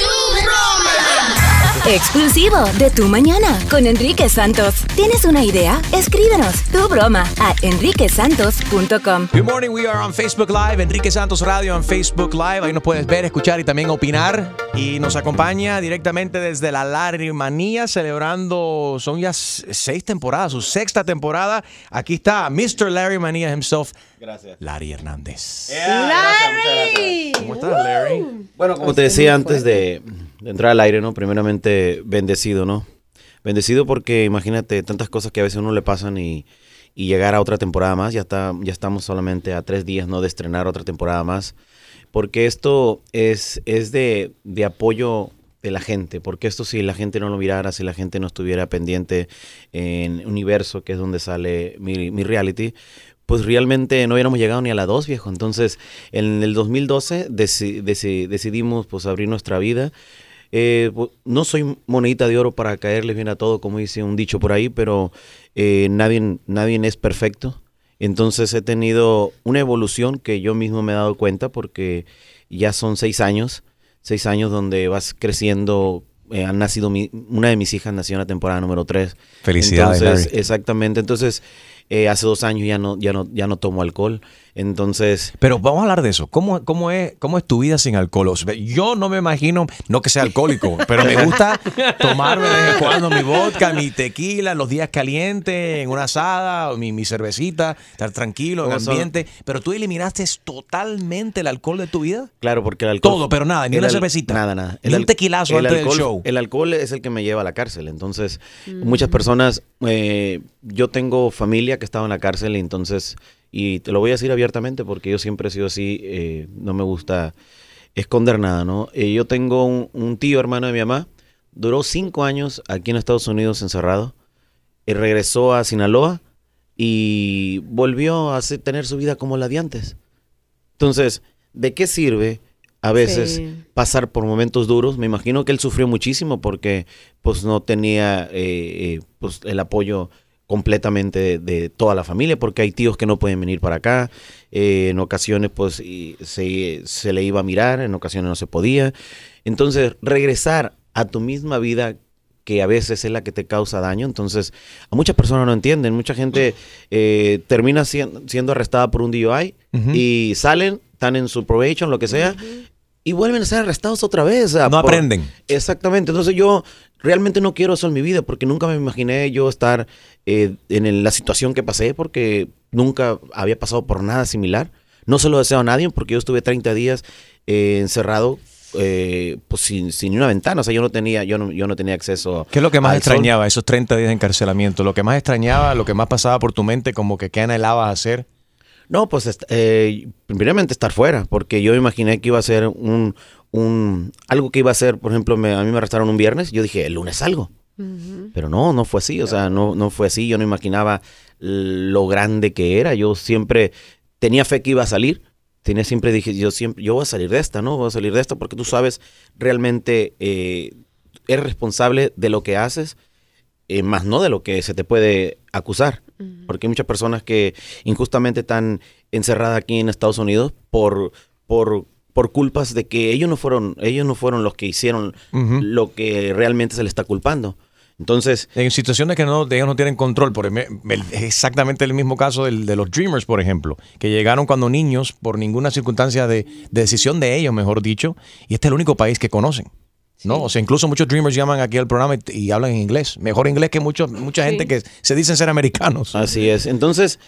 Speaker 2: Exclusivo de Tu Mañana con Enrique Santos. ¿Tienes una idea? Escríbenos tu broma a enriquesantos.com.
Speaker 3: Good morning, we are on Facebook Live, Enrique Santos Radio en Facebook Live. Ahí nos puedes ver, escuchar y también opinar. Y nos acompaña directamente desde la Larry Manía, celebrando, son ya seis temporadas, su sexta temporada. Aquí está Mr. Larry Manía himself.
Speaker 24: Gracias.
Speaker 3: Larry Hernández.
Speaker 4: ¡Larry!
Speaker 3: ¿Cómo estás, Larry?
Speaker 24: Bueno, como te decía antes de, de entrar al aire, ¿no? Primeramente, bendecido, ¿no? Bendecido porque imagínate tantas cosas que a veces a uno le pasan y, llegar a otra temporada más. Ya, está, ya estamos solamente a tres días, ¿no? De estrenar otra temporada más. Porque esto es, es de, de apoyo de la gente. Porque esto si la gente no lo mirara, si la gente no estuviera pendiente en Universo, que es donde sale mi, mi reality, pues realmente no hubiéramos llegado ni a la 2, viejo. Entonces, en el 2012 deci- deci- decidimos pues abrir nuestra vida. Eh, pu- no soy monedita de oro para caerles bien a todo, como dice un dicho por ahí, pero eh, nadie, nadie es perfecto. Entonces he tenido una evolución que yo mismo me he dado cuenta porque ya son seis años, seis años donde vas creciendo. eh, han nacido, mi- una de mis hijas nació en la temporada número 3.
Speaker 3: Felicidades,
Speaker 24: Entonces,
Speaker 3: Larry.
Speaker 24: Exactamente. Entonces, eh, hace dos años ya no, ya no, ya no tomo alcohol. Entonces.
Speaker 3: Pero vamos a hablar de eso. ¿Cómo, cómo, es, ¿Cómo es tu vida sin alcohol? O sea, yo no me imagino, no que sea alcohólico, <laughs> pero me gusta tomarme de vez en cuando mi vodka, mi tequila, los días calientes, en una asada, o mi, mi cervecita, estar tranquilo, en ambiente. Pero tú eliminaste totalmente el alcohol de tu vida.
Speaker 24: Claro, porque el alcohol.
Speaker 3: Todo, pero nada, ni
Speaker 24: el
Speaker 3: una cervecita.
Speaker 24: Nada, nada.
Speaker 3: Ni un tequilazo
Speaker 24: el
Speaker 3: antes del
Speaker 24: alcohol-
Speaker 3: show.
Speaker 24: El alcohol es el que me lleva a la cárcel. Entonces,
Speaker 3: Mm.
Speaker 24: muchas personas. eh, yo tengo familia que estaba en la cárcel, y entonces. Y te lo voy a decir abiertamente porque yo siempre he sido así. eh, no me gusta esconder nada, ¿no? Eh, yo tengo un, un tío, hermano de mi mamá. Duró cinco años aquí en Estados Unidos encerrado. Y regresó a Sinaloa y volvió a hacer- tener su vida como la de antes. Entonces, ¿de qué sirve a veces
Speaker 4: Sí.
Speaker 24: pasar por momentos duros? Me imagino que él sufrió muchísimo porque pues no tenía eh, eh, pues, el apoyo completamente de, de toda la familia, porque hay tíos que no pueden venir para acá, eh, en ocasiones pues y se, se le iba a mirar, en ocasiones no se podía. Entonces, regresar a tu misma vida que a veces es la que te causa daño. Entonces, a muchas personas no entienden. Mucha gente eh, termina sien- siendo arrestada por un DUI y salen, están en su probation, lo que sea, y vuelven a ser arrestados otra vez. o sea,
Speaker 3: No
Speaker 24: por-
Speaker 3: aprenden.
Speaker 24: Exactamente. Entonces yo realmente no quiero eso en mi vida porque nunca me imaginé yo estar eh, en la situación que pasé porque nunca había pasado por nada similar. No se lo deseo a nadie porque yo estuve 30 días eh, encerrado eh, pues sin, sin una ventana. O sea, yo no tenía, yo no, yo no tenía acceso
Speaker 3: ¿Qué es lo que más
Speaker 24: sol.
Speaker 3: extrañaba esos 30 días de encarcelamiento? Lo que más extrañaba, lo que más pasaba por tu mente, como que qué anhelabas hacer.
Speaker 24: No, pues eh, primeramente estar fuera, porque yo imaginé que iba a ser un, un algo que iba a ser, por ejemplo, me- a mí me arrestaron un viernes, yo dije, el lunes salgo. Pero no, no fue así, o sea, no, no fue así, yo no imaginaba lo grande que era, yo siempre tenía fe que iba a salir, tenía siempre dije, yo siempre, yo voy a salir de esta, ¿no? Voy a salir de esta porque tú sabes, realmente eh, eres responsable de lo que haces, eh, más no de lo que se te puede acusar. Porque hay muchas personas que injustamente están encerradas aquí en Estados Unidos por, por, por culpas de que ellos no fueron, ellos no fueron los que hicieron lo que realmente se les está culpando. Entonces,
Speaker 3: En situaciones que no, ellos no tienen control, por exactamente el mismo caso del- de los Dreamers, por ejemplo, que llegaron cuando niños por ninguna circunstancia de, de decisión de ellos, mejor dicho, y este es el único país que conocen. ¿no? O sea, incluso muchos Dreamers llaman aquí al programa y, y hablan en inglés. Mejor inglés que mucho, mucha gente que se dicen ser americanos.
Speaker 24: Así es. Entonces,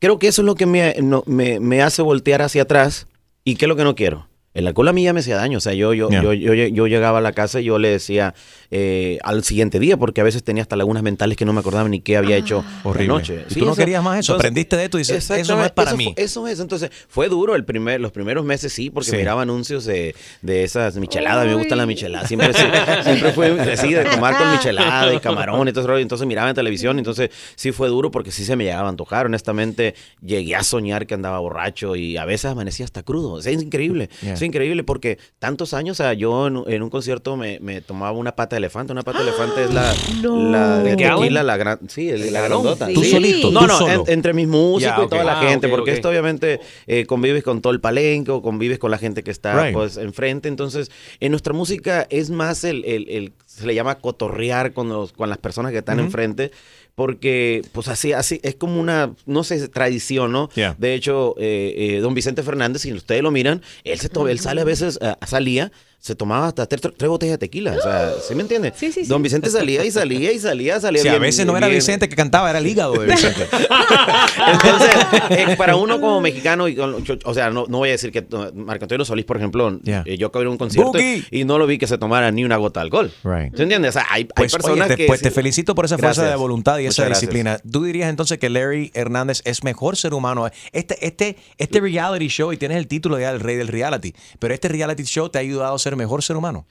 Speaker 24: creo que eso es lo que me, no- me, me hace voltear hacia atrás. ¿Y qué es lo que no quiero? El alcohol a mí ya me hacía daño. O sea, yo, yo, yo, yo, yo llegaba a la casa y yo le decía eh, al siguiente día, porque a veces tenía hasta lagunas mentales que no me acordaba ni qué había hecho
Speaker 3: Horrible.
Speaker 24: la noche.
Speaker 3: Y tú no querías más eso, aprendiste de esto y dices, eso no es para
Speaker 24: eso
Speaker 3: mí.
Speaker 24: eso es. Entonces, fue duro el primer, los primeros meses, sí, porque
Speaker 3: Sí.
Speaker 24: miraba anuncios de, de esas micheladas. Me gustan las micheladas. Siempre, sí, <laughs> siempre fue así, de tomar con michelada y camarón y todo rollo. Entonces miraba en televisión. Entonces, sí fue duro porque sí se me llegaba a antojar. Honestamente, llegué a soñar que andaba borracho y a veces amanecía hasta crudo. O sea, es increíble.
Speaker 3: Yeah.
Speaker 24: Increíble porque tantos años, o sea, yo en, en un concierto me, me tomaba una pata de elefante. Una pata de elefante es la, <gasps> la de la gran, sí, el- la grandota.
Speaker 5: ¿Tú
Speaker 24: Sí.
Speaker 5: solito?
Speaker 24: No,
Speaker 5: ¿Tú
Speaker 24: no,
Speaker 5: solo?
Speaker 24: en- entre mis músicos y toda la
Speaker 5: Ah,
Speaker 24: gente, porque esto obviamente eh, convives con todo el palenque o convives con la gente que está
Speaker 3: Right.
Speaker 24: pues enfrente. Entonces, en nuestra música es más el, el- el se le llama cotorrear con, los, con las personas que están
Speaker 3: Ujú.
Speaker 24: enfrente, porque pues así, así, es como una, no sé, tradición, ¿no?
Speaker 3: Yeah.
Speaker 24: De hecho, eh, eh, don Vicente Fernández, si ustedes lo miran, él, se él sale a veces, eh, salía, se tomaba hasta tres, tres botellas de tequila, o sea, <gasps> ¿sí me entiende? Don Vicente salía y salía y salía, salía
Speaker 3: Sí, a veces no era Vicente que cantaba, era el hígado de Vicente. <laughs>
Speaker 24: entonces, eh, para uno como mexicano, y con- yo- o sea, no, no voy a decir que Marco Antonio Solís, por ejemplo, eh, yo acabé un concierto y no lo vi que se tomara ni una gota de alcohol.
Speaker 3: Right.
Speaker 24: ¿Se entiende? O sea, hay, hay
Speaker 3: Pues,
Speaker 24: personas
Speaker 3: oye, te,
Speaker 24: que...
Speaker 3: pues,
Speaker 24: sí-
Speaker 3: te felicito por esa fuerza
Speaker 24: Gracias.
Speaker 3: de voluntad y esa
Speaker 24: gracias.
Speaker 3: disciplina. ¿Tú dirías entonces que Larry Hernández es mejor ser humano? Este, este, este reality show, y tienes el título ya del rey del reality, pero este reality show te ha ayudado a ser mejor ser humano.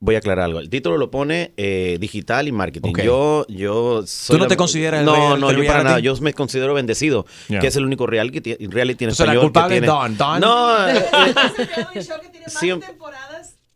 Speaker 24: Voy a aclarar algo. El título lo pone eh, digital y marketing. Yo, yo soy
Speaker 3: ¿Tú no
Speaker 24: la-
Speaker 3: te consideras el
Speaker 24: No, no, yo para nada. Yo me considero bendecido, que es el único reality, reality en
Speaker 3: Entonces, la
Speaker 24: español
Speaker 3: culpable
Speaker 24: que
Speaker 3: es
Speaker 24: tiene.
Speaker 3: Don. Don.
Speaker 24: No, eh, sí, Oye, oye.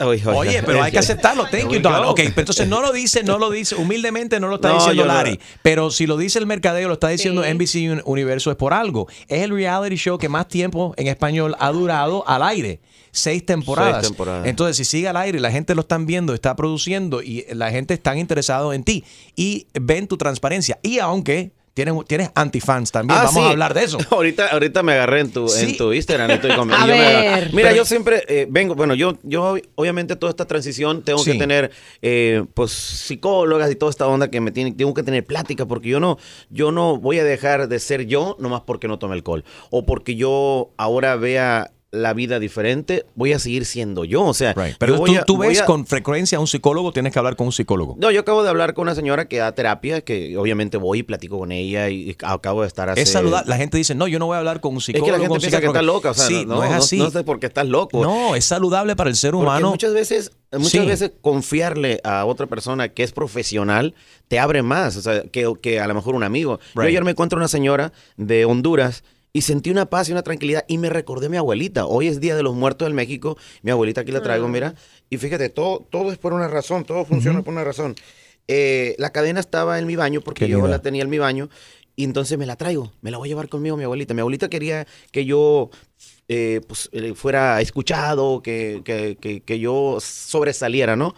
Speaker 3: Oye, pero hay que <laughs> aceptarlo. Thank you, Don. Ok, pero entonces no lo dice, no lo dice, humildemente no lo está
Speaker 24: No,
Speaker 3: diciendo
Speaker 24: yo no.
Speaker 3: Larry. Pero si lo dice el mercadeo, lo está diciendo NBC Un- Universo, es por algo. Es el reality show que más tiempo en español ha durado al aire. Seis temporadas.
Speaker 24: Seis temporadas.
Speaker 3: Entonces, si sigue al aire y la gente lo están viendo, está produciendo y la gente está interesado en ti y ven tu transparencia. Y aunque tienes, tienes antifans también,
Speaker 24: Ah,
Speaker 3: vamos
Speaker 24: sí.
Speaker 3: a hablar de eso. <laughs>
Speaker 24: Ahorita, ahorita me agarré en tu,
Speaker 3: Sí.
Speaker 24: en tu Instagram. y estoy <laughs> con-
Speaker 3: A
Speaker 24: y yo me
Speaker 3: ver.
Speaker 24: agarré. Mira,
Speaker 3: Pero-
Speaker 24: yo siempre eh, vengo, bueno, yo, yo obviamente toda esta transición tengo
Speaker 3: Sí.
Speaker 24: que tener, eh, pues, psicólogas y toda esta onda que me tiene, tengo que tener plática porque yo no, yo no voy a dejar de ser yo nomás porque no tome alcohol o porque yo ahora vea la vida diferente, voy a seguir siendo yo, o sea,
Speaker 3: Pero tú,
Speaker 24: a-
Speaker 3: ves
Speaker 24: a-
Speaker 3: con frecuencia a un psicólogo, tienes que hablar con un psicólogo.
Speaker 24: no, yo acabo de hablar con una señora que da terapia, que obviamente voy y platico con ella y acabo de estar hace...
Speaker 3: Es saludable. La gente dice, no, yo no voy a hablar con un
Speaker 24: Es
Speaker 3: psicólogo.
Speaker 24: que la gente piensa que está loca, o sea,
Speaker 3: sí,
Speaker 24: no,
Speaker 3: no, es así.
Speaker 24: no sé por qué estás loco.
Speaker 3: No, es saludable para el ser
Speaker 24: Porque
Speaker 3: humano.
Speaker 24: muchas veces, muchas
Speaker 3: Sí.
Speaker 24: veces confiarle a otra persona que es profesional te abre más, o sea, que, que a lo mejor un amigo. Yo ayer me encuentro una señora de Honduras y sentí una paz y una tranquilidad y me recordé a mi abuelita. Hoy es Día de los Muertos del México. Mi abuelita aquí la traigo, mira. Y fíjate, todo, todo es por una razón, todo funciona por una razón. Eh, la cadena estaba en mi baño porque
Speaker 3: Qué
Speaker 24: yo
Speaker 3: linda.
Speaker 24: la tenía en mi baño y entonces me la traigo. Me la voy a llevar conmigo, mi abuelita. Mi abuelita quería que yo eh, pues, eh, fuera escuchado, que, que, que, que yo sobresaliera, ¿no?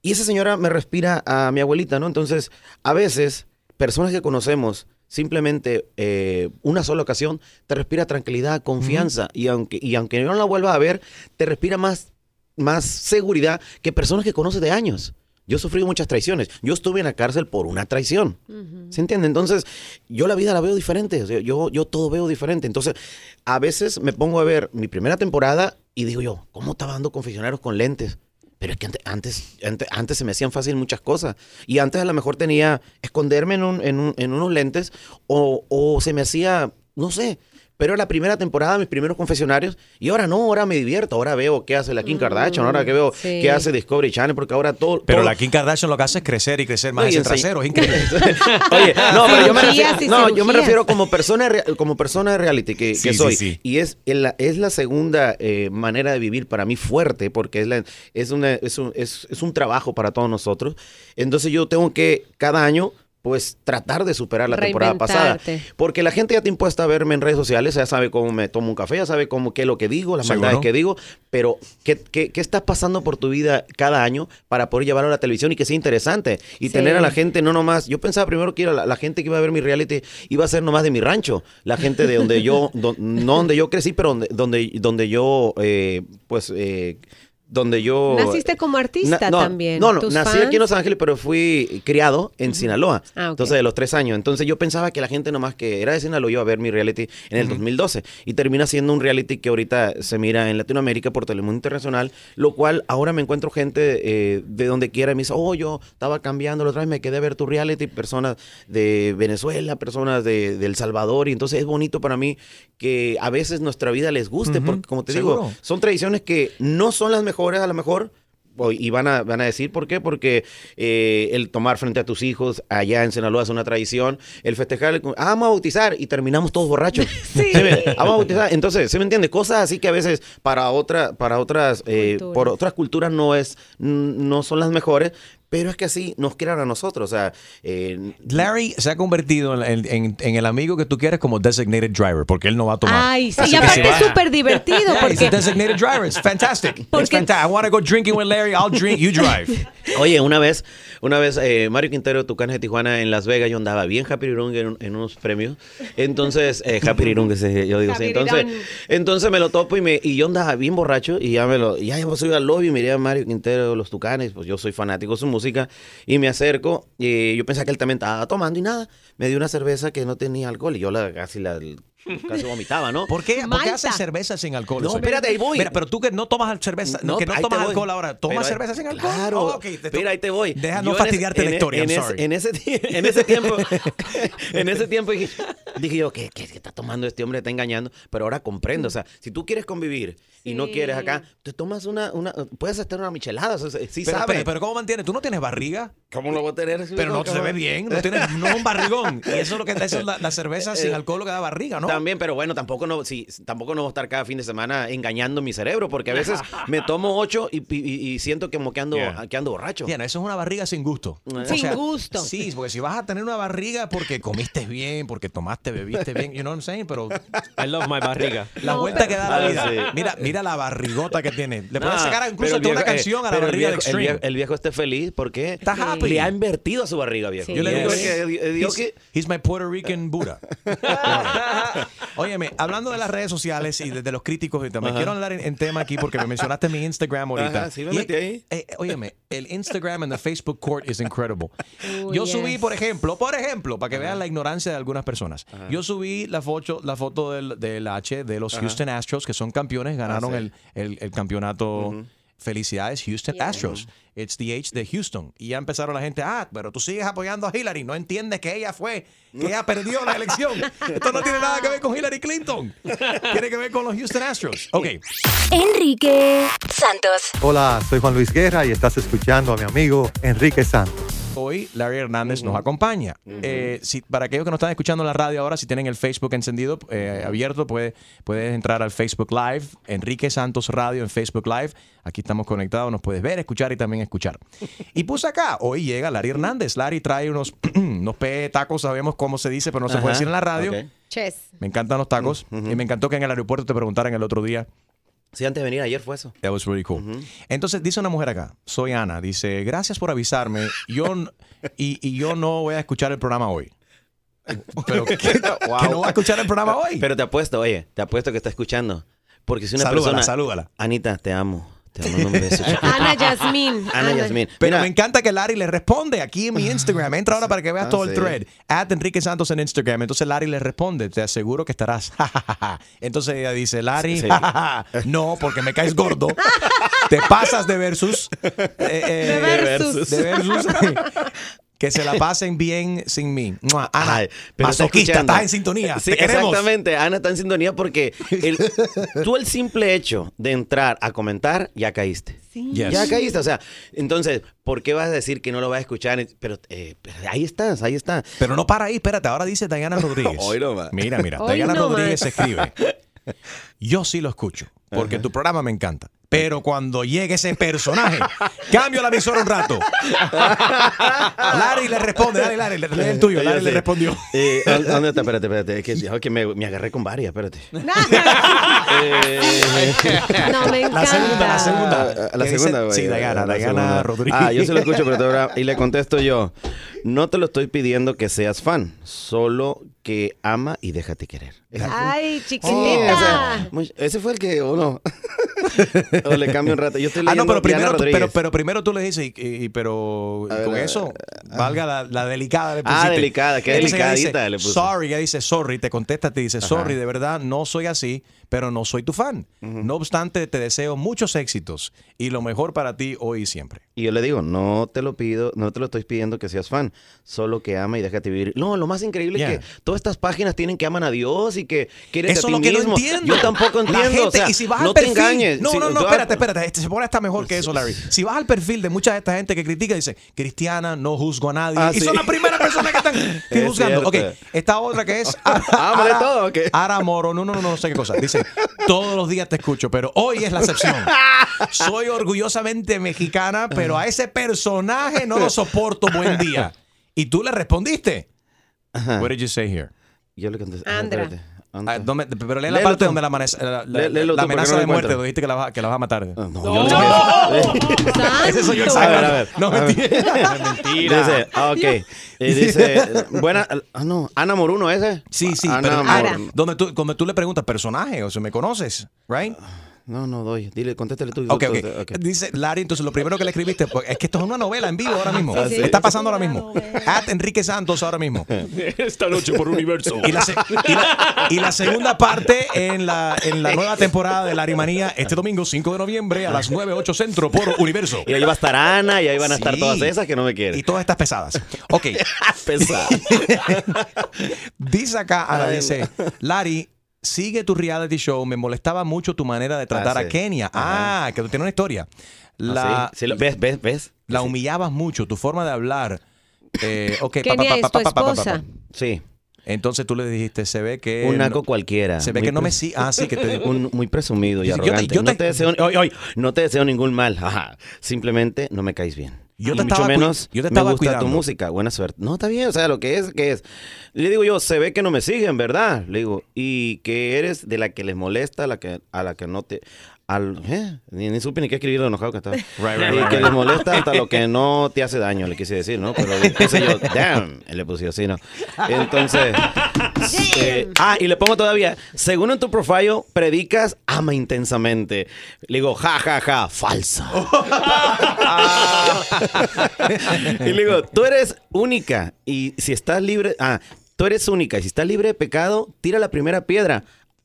Speaker 24: Y esa señora me respira a mi abuelita, ¿no? Entonces, a veces, personas que conocemos, simplemente eh, una sola ocasión, te respira tranquilidad, confianza, y, aunque, y aunque no la vuelvas a ver, te respira más, más seguridad que personas que conoces de años. Yo he sufrido muchas traiciones. Yo estuve en la cárcel por una traición. ¿Se entiende? Entonces, yo la vida la veo diferente. O sea, yo, yo todo veo diferente. Entonces, a veces me pongo a ver mi primera temporada y digo yo, ¿cómo estaba dando confesionarios con lentes? Pero es que ante- antes, antes, antes se me hacían fácil muchas cosas. Y antes a lo mejor tenía esconderme en, un- en, un- en unos lentes o, o se me hacía, no sé. Pero era la primera temporada, mis primeros confesionarios. Y ahora no, ahora me divierto. Ahora veo qué hace la Kim Kardashian. Ahora que veo
Speaker 3: Mm, sí.
Speaker 24: qué hace Discovery Channel. Porque ahora todo...
Speaker 3: Pero
Speaker 24: todo-
Speaker 3: la Kim Kardashian lo que hace es crecer y crecer más
Speaker 24: y
Speaker 3: ese trasero. Es <laughs> increíble.
Speaker 24: Oye, no, <laughs> pero yo me refiero, no, yo me refiero como persona, como persona de reality que,
Speaker 3: Sí,
Speaker 24: que
Speaker 3: sí,
Speaker 24: soy.
Speaker 3: sí.
Speaker 24: Y es, la, es la segunda eh, manera de vivir para mí fuerte, porque es, la, es, una, es, un, es, es un trabajo para todos nosotros. Entonces yo tengo que cada año pues tratar de superar la temporada pasada. Porque la gente ya está impuesta a verme en redes sociales, ya sabe cómo me tomo un café, ya sabe cómo qué es lo que digo, las maldades que digo, pero ¿qué, qué, qué estás pasando por tu vida cada año para poder llevarlo a la televisión y que sea interesante? Y
Speaker 4: Sí.
Speaker 24: tener a la gente no nomás, yo pensaba primero que era la, la gente que iba a ver mi reality iba a ser nomás de mi rancho, la gente de donde yo, don- no donde yo crecí, pero donde, donde, donde yo, eh, pues... eh, donde yo...
Speaker 4: Naciste como artista
Speaker 24: Na- no,
Speaker 4: también.
Speaker 24: No, no,
Speaker 4: ¿Tus
Speaker 24: nací
Speaker 4: fans?
Speaker 24: aquí en Los Ángeles, pero fui criado en Sinaloa.
Speaker 4: Ah.
Speaker 24: Entonces, de los tres años. Entonces, yo pensaba que la gente nomás que era de Sinaloa iba a ver mi reality en el 2012. Y termina siendo un reality que ahorita se mira en Latinoamérica por Telemundo Internacional, lo cual ahora me encuentro gente eh, de donde quiera y me dice, oh, yo estaba cambiando la otra vez, me quedé a ver tu reality, personas de Venezuela, personas de, de El Salvador. Y entonces es bonito para mí que a veces nuestra vida les guste, porque como te
Speaker 3: seguro.
Speaker 24: digo, son tradiciones que no son las mejores a lo mejor. Y van a, van a decir por qué, porque eh, el tomar frente a tus hijos allá en Sinaloa es una tradición, el festejar, el, ah, vamos a bautizar y terminamos todos borrachos. <laughs> ¿Sí me- Vamos a bautizar. Entonces, ¿se me entiende? Cosas así que a veces para, otra, para otras, eh, por otras culturas no, es, no son las mejores, pero es que así nos crearon a nosotros. O sea, eh,
Speaker 3: Larry se ha convertido en, en- en el amigo que tú quieres como designated driver, porque él no va a tomar.
Speaker 4: Ay, sí, y aparte es súper divertido
Speaker 3: Yeah, he's
Speaker 4: porque
Speaker 3: a designated driver. It's fantastic. <laughs> It's fantastic. I want to go drinking with Larry. I'll drink. You drive. <laughs>
Speaker 24: Oye, una vez, una vez eh, Mario Quintero, Tucanes de Tijuana, en Las Vegas, yo andaba bien Happy Rirung en, en unos premios. Entonces, eh, <laughs> Happy Rirung, ese, yo digo así. Entonces, entonces me lo topo y, me, y yo andaba bien borracho y ya me lo, y ya yo soy al lobby y miré a Mario Quintero, los Tucanes, pues yo soy fanático de su música y me acerco y yo pensaba que él también estaba tomando y nada. Me dio una cerveza que no tenía alcohol y yo la casi la <laughs> casi vomitaba, ¿no?
Speaker 3: ¿Por qué, ¿por qué haces cerveza sin alcohol?
Speaker 24: No, espérate, ahí voy.
Speaker 3: Mira, pero tú que no tomas cerveza,
Speaker 24: No,
Speaker 3: que no
Speaker 24: ahí te
Speaker 3: tomas
Speaker 24: voy.
Speaker 3: alcohol ahora, ¿tomas
Speaker 24: Pero,
Speaker 3: cerveza sin alcohol?
Speaker 24: Claro.
Speaker 3: Oh, ok, te
Speaker 24: Mira, ahí te voy.
Speaker 3: Deja
Speaker 24: Yo
Speaker 3: no
Speaker 24: en
Speaker 3: fastidiarte la
Speaker 24: en-
Speaker 3: historia,
Speaker 24: En,
Speaker 3: I'm
Speaker 24: ese,
Speaker 3: sorry.
Speaker 24: en, ese, tie- <laughs> en ese tiempo, <laughs> en ese tiempo dije, dije yo, ¿qué, qué, qué está tomando este hombre? Está engañando. Pero ahora comprendo. O sea, si tú quieres convivir y no quieres acá, te tomas una, una puedes estar una michelada. O sea, sí
Speaker 3: Pero,
Speaker 24: sabe.
Speaker 3: pero, pero ¿cómo mantienes? ¿Tú no tienes barriga?
Speaker 24: ¿Cómo lo voy a tener?
Speaker 3: Pero no se ve bien, no tienes no es un barrigón. <laughs> Y eso es lo que es la, la cerveza sin
Speaker 24: Eh,
Speaker 3: alcohol lo que da barriga, ¿no?
Speaker 24: También, pero bueno, tampoco no, sí, tampoco no voy a estar cada fin de semana engañando mi cerebro, porque a veces <laughs> me tomo ocho y, y- y siento como que ando,
Speaker 3: Yeah.
Speaker 24: que ando borracho.
Speaker 3: Diana, eso es una barriga sin gusto.
Speaker 24: Sin
Speaker 4: gusto.
Speaker 3: Sí, porque si vas a tener una barriga porque comiste bien, porque tomaste, bebiste bien, you know what I'm saying? Pero
Speaker 7: I love my barriga.
Speaker 3: la
Speaker 7: No,
Speaker 3: vuelta que da la
Speaker 24: Ah,
Speaker 3: vida.
Speaker 24: sí.
Speaker 3: Mira, mira la barrigota que tiene. Le puedes
Speaker 24: Nah,
Speaker 3: sacar incluso
Speaker 24: el
Speaker 3: una
Speaker 24: viejo-
Speaker 3: canción
Speaker 24: eh,
Speaker 3: a la
Speaker 24: el
Speaker 3: barriga de
Speaker 24: viejo- el
Speaker 3: Extreme.
Speaker 24: viejo, el viejo esté feliz porque
Speaker 3: Está
Speaker 24: le ha invertido a su barriga, viejo.
Speaker 3: Yo le digo
Speaker 24: Porque,
Speaker 3: que
Speaker 24: eh, digo
Speaker 3: he's,
Speaker 24: que-
Speaker 3: he's my Puerto Rican Buddha. <laughs> Óyeme, hablando de las redes sociales y de, de los críticos,
Speaker 24: Ajá.
Speaker 3: quiero hablar en, en tema aquí porque me mencionaste mi Instagram ahorita.
Speaker 24: Ajá, sí me metí ahí.
Speaker 3: eh, óyeme, el Instagram and the Facebook court is incredible. Yo
Speaker 24: yes.
Speaker 3: subí, por ejemplo, por ejemplo, para que vean la ignorancia de algunas personas. Yo subí la foto, la foto del, del H de los
Speaker 24: Ajá.
Speaker 3: Houston Astros, que son campeones, ganaron
Speaker 24: sí.
Speaker 3: el, el- el campeonato. Felicidades, Houston Astros. It's the H de Houston. Y ya empezaron la gente, ah, pero tú sigues apoyando a Hillary. No entiendes que ella fue, que ella perdió la elección. <laughs> Esto no tiene nada que ver con Hillary Clinton. Tiene que ver con los Houston Astros. Ok.
Speaker 2: Enrique Santos.
Speaker 25: Hola, soy Juan Luis Guerra y estás escuchando a mi amigo Enrique Santos.
Speaker 3: Hoy Larry Hernández nos acompaña. Eh, si, para aquellos que nos están escuchando en la radio ahora, si tienen el Facebook encendido, eh, abierto, puede- puedes entrar al Facebook Live, Enrique Santos Radio en Facebook Live. Aquí estamos conectados, nos puedes ver, escuchar y también escuchar. <laughs> Y puse acá, hoy llega Larry Hernández. Larry trae unos, <clears throat> unos pe tacos, sabemos cómo se dice, pero no se puede decir en la radio.
Speaker 24: ok.
Speaker 4: Ches.
Speaker 3: Me encantan los tacos. Y me encantó que en el aeropuerto te preguntaran el otro día.
Speaker 24: Sí, antes de venir ayer fue eso.
Speaker 3: That was really cool. Entonces dice una mujer acá, soy Ana, dice, gracias por avisarme, yo y, y yo no voy a escuchar el programa hoy. Pero <laughs> ¿qué? que no va a escuchar el programa hoy.
Speaker 24: Pero te apuesto, oye, te apuesto que está escuchando. Porque si una
Speaker 3: Salúdala,
Speaker 24: persona...
Speaker 3: salúdala.
Speaker 24: Anita, te amo. Te mando un beso. <laughs>
Speaker 4: Ana Yasmín.
Speaker 24: Ana Yasmín.
Speaker 3: Pero
Speaker 24: Mira,
Speaker 3: me encanta que Larry le responde aquí en mi Instagram. Entra ahora para que veas
Speaker 24: Ah,
Speaker 3: todo el thread. At Enrique Santos en Instagram. Entonces Larry le responde. Te aseguro que estarás. <laughs> Entonces ella dice, Larry,
Speaker 24: Sí. <laughs>
Speaker 3: no, porque me caes gordo. Te pasas de versus. eh, eh,
Speaker 24: De versus.
Speaker 3: De versus. Que se la pasen bien sin mí. Ana,
Speaker 24: Ay, pero
Speaker 3: masoquista, estás en sintonía.
Speaker 24: Sí,
Speaker 3: Te
Speaker 24: exactamente. Ana está en sintonía porque el- tú el simple hecho de entrar a comentar, ya caíste.
Speaker 3: Yes.
Speaker 24: Ya caíste. O sea, entonces, ¿por qué vas a decir que no lo vas a escuchar? Pero, eh, pero ahí estás, ahí está.
Speaker 3: Pero no para ahí, espérate. Ahora dice Diana <laughs> Rodríguez.
Speaker 24: Hoy no más.
Speaker 3: Mira, mira.
Speaker 24: Hoy
Speaker 3: Diana
Speaker 24: no
Speaker 3: Rodríguez
Speaker 24: más.
Speaker 3: escribe. <laughs> Yo sí lo escucho, porque tu programa me encanta. Pero cuando llegue ese personaje, cambio la emisora un rato. Larry le responde, dale, Larry, lee el tuyo. Larry le respondió.
Speaker 24: Eh, ¿dónde está? Espérate, espérate. Es que, es que me, me agarré con varias, espérate.
Speaker 4: No, me
Speaker 3: La segunda, la segunda.
Speaker 24: Ah, La
Speaker 3: dice-
Speaker 24: segunda, güey.
Speaker 3: Sí, Diana
Speaker 24: segunda.
Speaker 3: Rodríguez.
Speaker 24: Ah, yo se lo escucho, pero te ahora- y le contesto yo. No te lo estoy pidiendo que seas fan, solo que ama y déjate querer.
Speaker 4: Ay, chiquitita.
Speaker 24: o sea, muy- ese fue el que uno. <laughs> o le cambio un rato. Yo estoy
Speaker 3: Ah, no, pero primero, tú, pero, pero primero tú le dices, y, y- y- pero y
Speaker 24: A ver,
Speaker 3: con
Speaker 24: ver,
Speaker 3: eso, valga la, la delicada le
Speaker 24: Ah, delicada, qué delicadita
Speaker 3: dice,
Speaker 24: le puse.
Speaker 3: Sorry, ella dice sorry, te contesta, te dice
Speaker 24: Ajá.
Speaker 3: sorry, de verdad no soy así, pero no soy tu fan. No obstante, te deseo muchos éxitos y lo mejor para ti hoy y siempre.
Speaker 24: Y yo le digo, no te lo pido, no te lo estoy pidiendo que seas fan, solo que ama y déjate vivir. No, lo más increíble
Speaker 3: Yeah.
Speaker 24: es que todas estas páginas tienen que aman a Dios y que quieres
Speaker 3: Eso
Speaker 24: a
Speaker 3: es
Speaker 24: ti
Speaker 3: lo que no
Speaker 24: mismo.
Speaker 3: entiendo.
Speaker 24: Yo tampoco entiendo,
Speaker 3: gente,
Speaker 24: o sea,
Speaker 3: y si vas al
Speaker 24: no te
Speaker 3: perfil,
Speaker 24: engañes. Oye,
Speaker 3: No,
Speaker 24: si
Speaker 3: no, no,
Speaker 24: tú-
Speaker 3: espérate, espérate. Este se pone hasta mejor que eso, Larry. Si vas al perfil de mucha de esta gente que critica, dice, cristiana, no juzgo a nadie.
Speaker 24: Ah,
Speaker 3: y
Speaker 24: sí.
Speaker 3: son las primeras personas que están <laughs>
Speaker 24: Es
Speaker 3: juzgando. Ok,
Speaker 24: cierto.
Speaker 3: esta otra que es... <laughs>
Speaker 24: Ah, ¿vale todo o qué?
Speaker 3: Ara Moro, no, no, no, no sé qué cosa. Dice, <laughs> todos los días te escucho, pero hoy es la excepción. <laughs> Soy orgullosamente mexicana, pero a ese personaje no lo soporto. Buen día. Y tú le respondiste. What did you say here?
Speaker 24: Yo le contesté.
Speaker 4: Andra.
Speaker 3: Ah, ¿dónde- pero lee la
Speaker 24: Léelo
Speaker 3: parte
Speaker 24: tú.
Speaker 3: donde la, amanece- la, la-
Speaker 24: Lé- léelo
Speaker 3: la
Speaker 24: tú, porque
Speaker 3: amenaza
Speaker 24: no
Speaker 3: de muerte, dijiste que la, vas, que la vas a matar.
Speaker 24: yo le- <laughs>
Speaker 3: Ese soy yo
Speaker 24: A ver, a ver.
Speaker 3: No,
Speaker 24: a ver.
Speaker 3: mentira. <laughs> mentira.
Speaker 24: Dice, ah, ok. Y dice, buena, ah, no, Ana Moruno ese.
Speaker 3: Sí, sí,
Speaker 24: Ana
Speaker 3: pero
Speaker 24: Moruno.
Speaker 3: donde tú, donde tú le preguntas personaje, o sea, ¿me conoces? Right?
Speaker 24: No, no doy. Dile, contéstale tú.
Speaker 3: Ok,
Speaker 24: tú-
Speaker 3: ok.
Speaker 24: ok.
Speaker 3: Dice Larry, entonces lo primero que le escribiste, pues, es que esto es una novela en vivo ahora mismo.
Speaker 24: Ah, sí.
Speaker 3: Está pasando ahora mismo. At Enrique Santos ahora mismo. <laughs>
Speaker 23: Esta noche por universo.
Speaker 3: Y la, se- y la- y la segunda parte en la, en la nueva temporada de Larry Manía, este domingo 5 de noviembre a las 9, 8 centro por Universo.
Speaker 24: Y ahí va a estar Ana y ahí van a estar
Speaker 3: Sí.
Speaker 24: todas esas que no me quieren.
Speaker 3: Y todas estas pesadas. Ok. <laughs>
Speaker 24: Pesada. <laughs>
Speaker 3: Dice acá, Ana, dice, Larry, sigue tu reality show. Me molestaba mucho tu manera de tratar
Speaker 24: Ah,
Speaker 3: a
Speaker 24: sí.
Speaker 3: Kenia. Ah, que tú tienes una historia. La,
Speaker 24: Ah, sí. Sí, lo- ¿Ves, ves, ves?
Speaker 3: la humillabas mucho, tu forma de hablar. Eh, ok, pa,
Speaker 4: Kenia
Speaker 3: pa,
Speaker 4: es
Speaker 3: pa,
Speaker 4: tu
Speaker 3: pa, pa, pa, pa, pa.
Speaker 4: esposa.
Speaker 24: Sí.
Speaker 3: Entonces tú le dijiste, se ve que...
Speaker 24: Un
Speaker 3: no-
Speaker 24: naco cualquiera.
Speaker 3: Se ve
Speaker 24: Muy
Speaker 3: que no me sigue. Ah, sí, que te <laughs>
Speaker 24: Un, muy presumido y
Speaker 3: Yo te- yo te-
Speaker 24: arrogante. no
Speaker 3: te-
Speaker 24: te deseo, oy, oy, no te deseo ningún mal. Ajá. Simplemente no me caes bien.
Speaker 3: Yo te
Speaker 24: mucho
Speaker 3: estaba cui-
Speaker 24: menos
Speaker 3: yo te
Speaker 24: me
Speaker 3: estaba
Speaker 24: gusta
Speaker 3: cuidando.
Speaker 24: tu música. Buena suerte. No, está bien. O sea, lo que es, que es. Le digo yo, se ve que no me siguen, ¿verdad? Le digo, y que eres de la que les molesta, a la que, a la que no te... Al, ¿eh? ni, ni supe ni qué escribir lo enojado que estaba. <laughs>
Speaker 3: right,
Speaker 24: y
Speaker 3: right,
Speaker 24: que les molesta hasta lo que no te hace daño, le quise decir, ¿no? Pero le puse yo, damn, y le puse así, ¿no? Entonces, eh, ah, y le pongo todavía, según en tu profile, predicas, ama intensamente. Le digo, ja, ja, ja, falsa. <laughs> y le digo, tú eres única y si estás libre, ah, tú eres única y si estás libre de pecado, tira la primera piedra.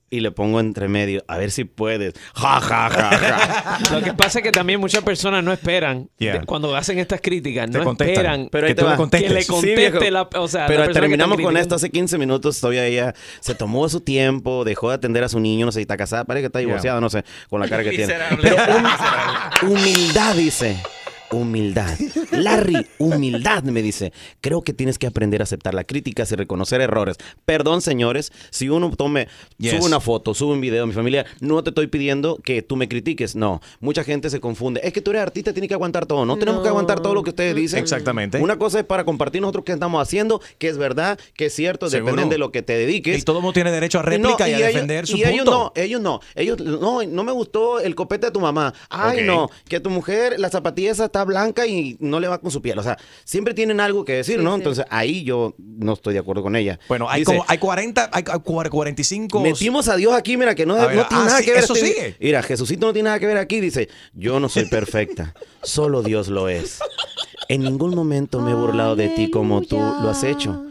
Speaker 24: Y le pongo entre medio, a ver si puedes. Ja, ja, ja, ja. <laughs>
Speaker 7: Lo que pasa es que también muchas personas no esperan
Speaker 24: Yeah.
Speaker 7: de- cuando hacen estas críticas,
Speaker 24: Te
Speaker 7: no
Speaker 24: contestan.
Speaker 7: esperan
Speaker 24: Pero
Speaker 7: que,
Speaker 24: te va.
Speaker 7: que le conteste la, o sea, la
Speaker 24: Pero terminamos con esto hace 15 minutos. Todavía ella se tomó su tiempo, dejó de atender a su niño. No sé si está casada, parece que está divorciada, no sé, con la cara que <laughs> tiene. Pero humildad, dice. Humildad. Larry, humildad, me dice. Creo que tienes que aprender a aceptar las críticas y reconocer errores. Perdón, señores, si uno tome,
Speaker 3: Yes.
Speaker 24: sube una foto, sube un video, mi familia, no te estoy pidiendo que tú me critiques. No, mucha gente se confunde. Es que tú eres artista, tienes que aguantar todo. No, tenemos que aguantar todo lo que ustedes dicen.
Speaker 3: Exactamente.
Speaker 24: Una cosa es para compartir nosotros qué estamos haciendo, que es verdad, que es cierto,
Speaker 3: Seguro.
Speaker 24: dependiendo de lo que te dediques.
Speaker 3: Y todo el mundo tiene derecho a réplica y, a
Speaker 24: ellos-
Speaker 3: defender su
Speaker 24: y ellos
Speaker 3: punto.
Speaker 24: no, ellos no, ellos no, no me gustó el copete de tu mamá. Ay, no, que tu mujer, la zapatilla esa está blanca y no le va con su piel. O sea, siempre tienen algo que decir, ¿no? Entonces ahí yo no estoy de acuerdo con ella.
Speaker 3: Bueno, hay,
Speaker 24: Dice,
Speaker 3: como, hay 40, hay hay 45...
Speaker 24: Metimos a Dios aquí, mira, que no,
Speaker 3: ver,
Speaker 24: no tiene
Speaker 3: ah,
Speaker 24: nada
Speaker 3: sí,
Speaker 24: que ver.
Speaker 3: eso
Speaker 24: este-
Speaker 3: sigue.
Speaker 24: Mira, Jesucito no tiene nada que ver aquí. Dice, yo no soy perfecta, solo Dios lo es. En ningún momento me he burlado de ti como tú lo has hecho.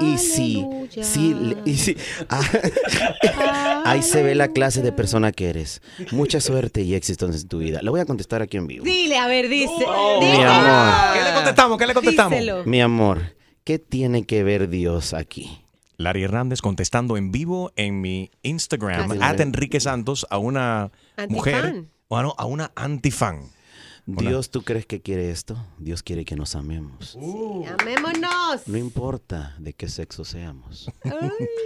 Speaker 24: Y sí, sí, y sí. Ah, <laughs> ahí se ve la clase de persona que eres. Mucha suerte y éxito en tu vida. Le voy a contestar aquí en vivo.
Speaker 4: Dile, a ver, dice.
Speaker 24: Mi
Speaker 4: dile.
Speaker 24: amor.
Speaker 3: ¿Qué le contestamos? ¿Qué le contestamos?
Speaker 4: Díselo.
Speaker 24: Mi amor, ¿qué tiene que ver Dios aquí?
Speaker 3: Larry Hernández contestando en vivo en mi Instagram, at. Enrique Santos, a una
Speaker 24: Antifan.
Speaker 3: mujer, bueno, a una antifan.
Speaker 24: Dios, ¿tú crees que quiere esto? Dios quiere que nos amemos.
Speaker 4: Amémonos.
Speaker 24: No importa de qué sexo seamos.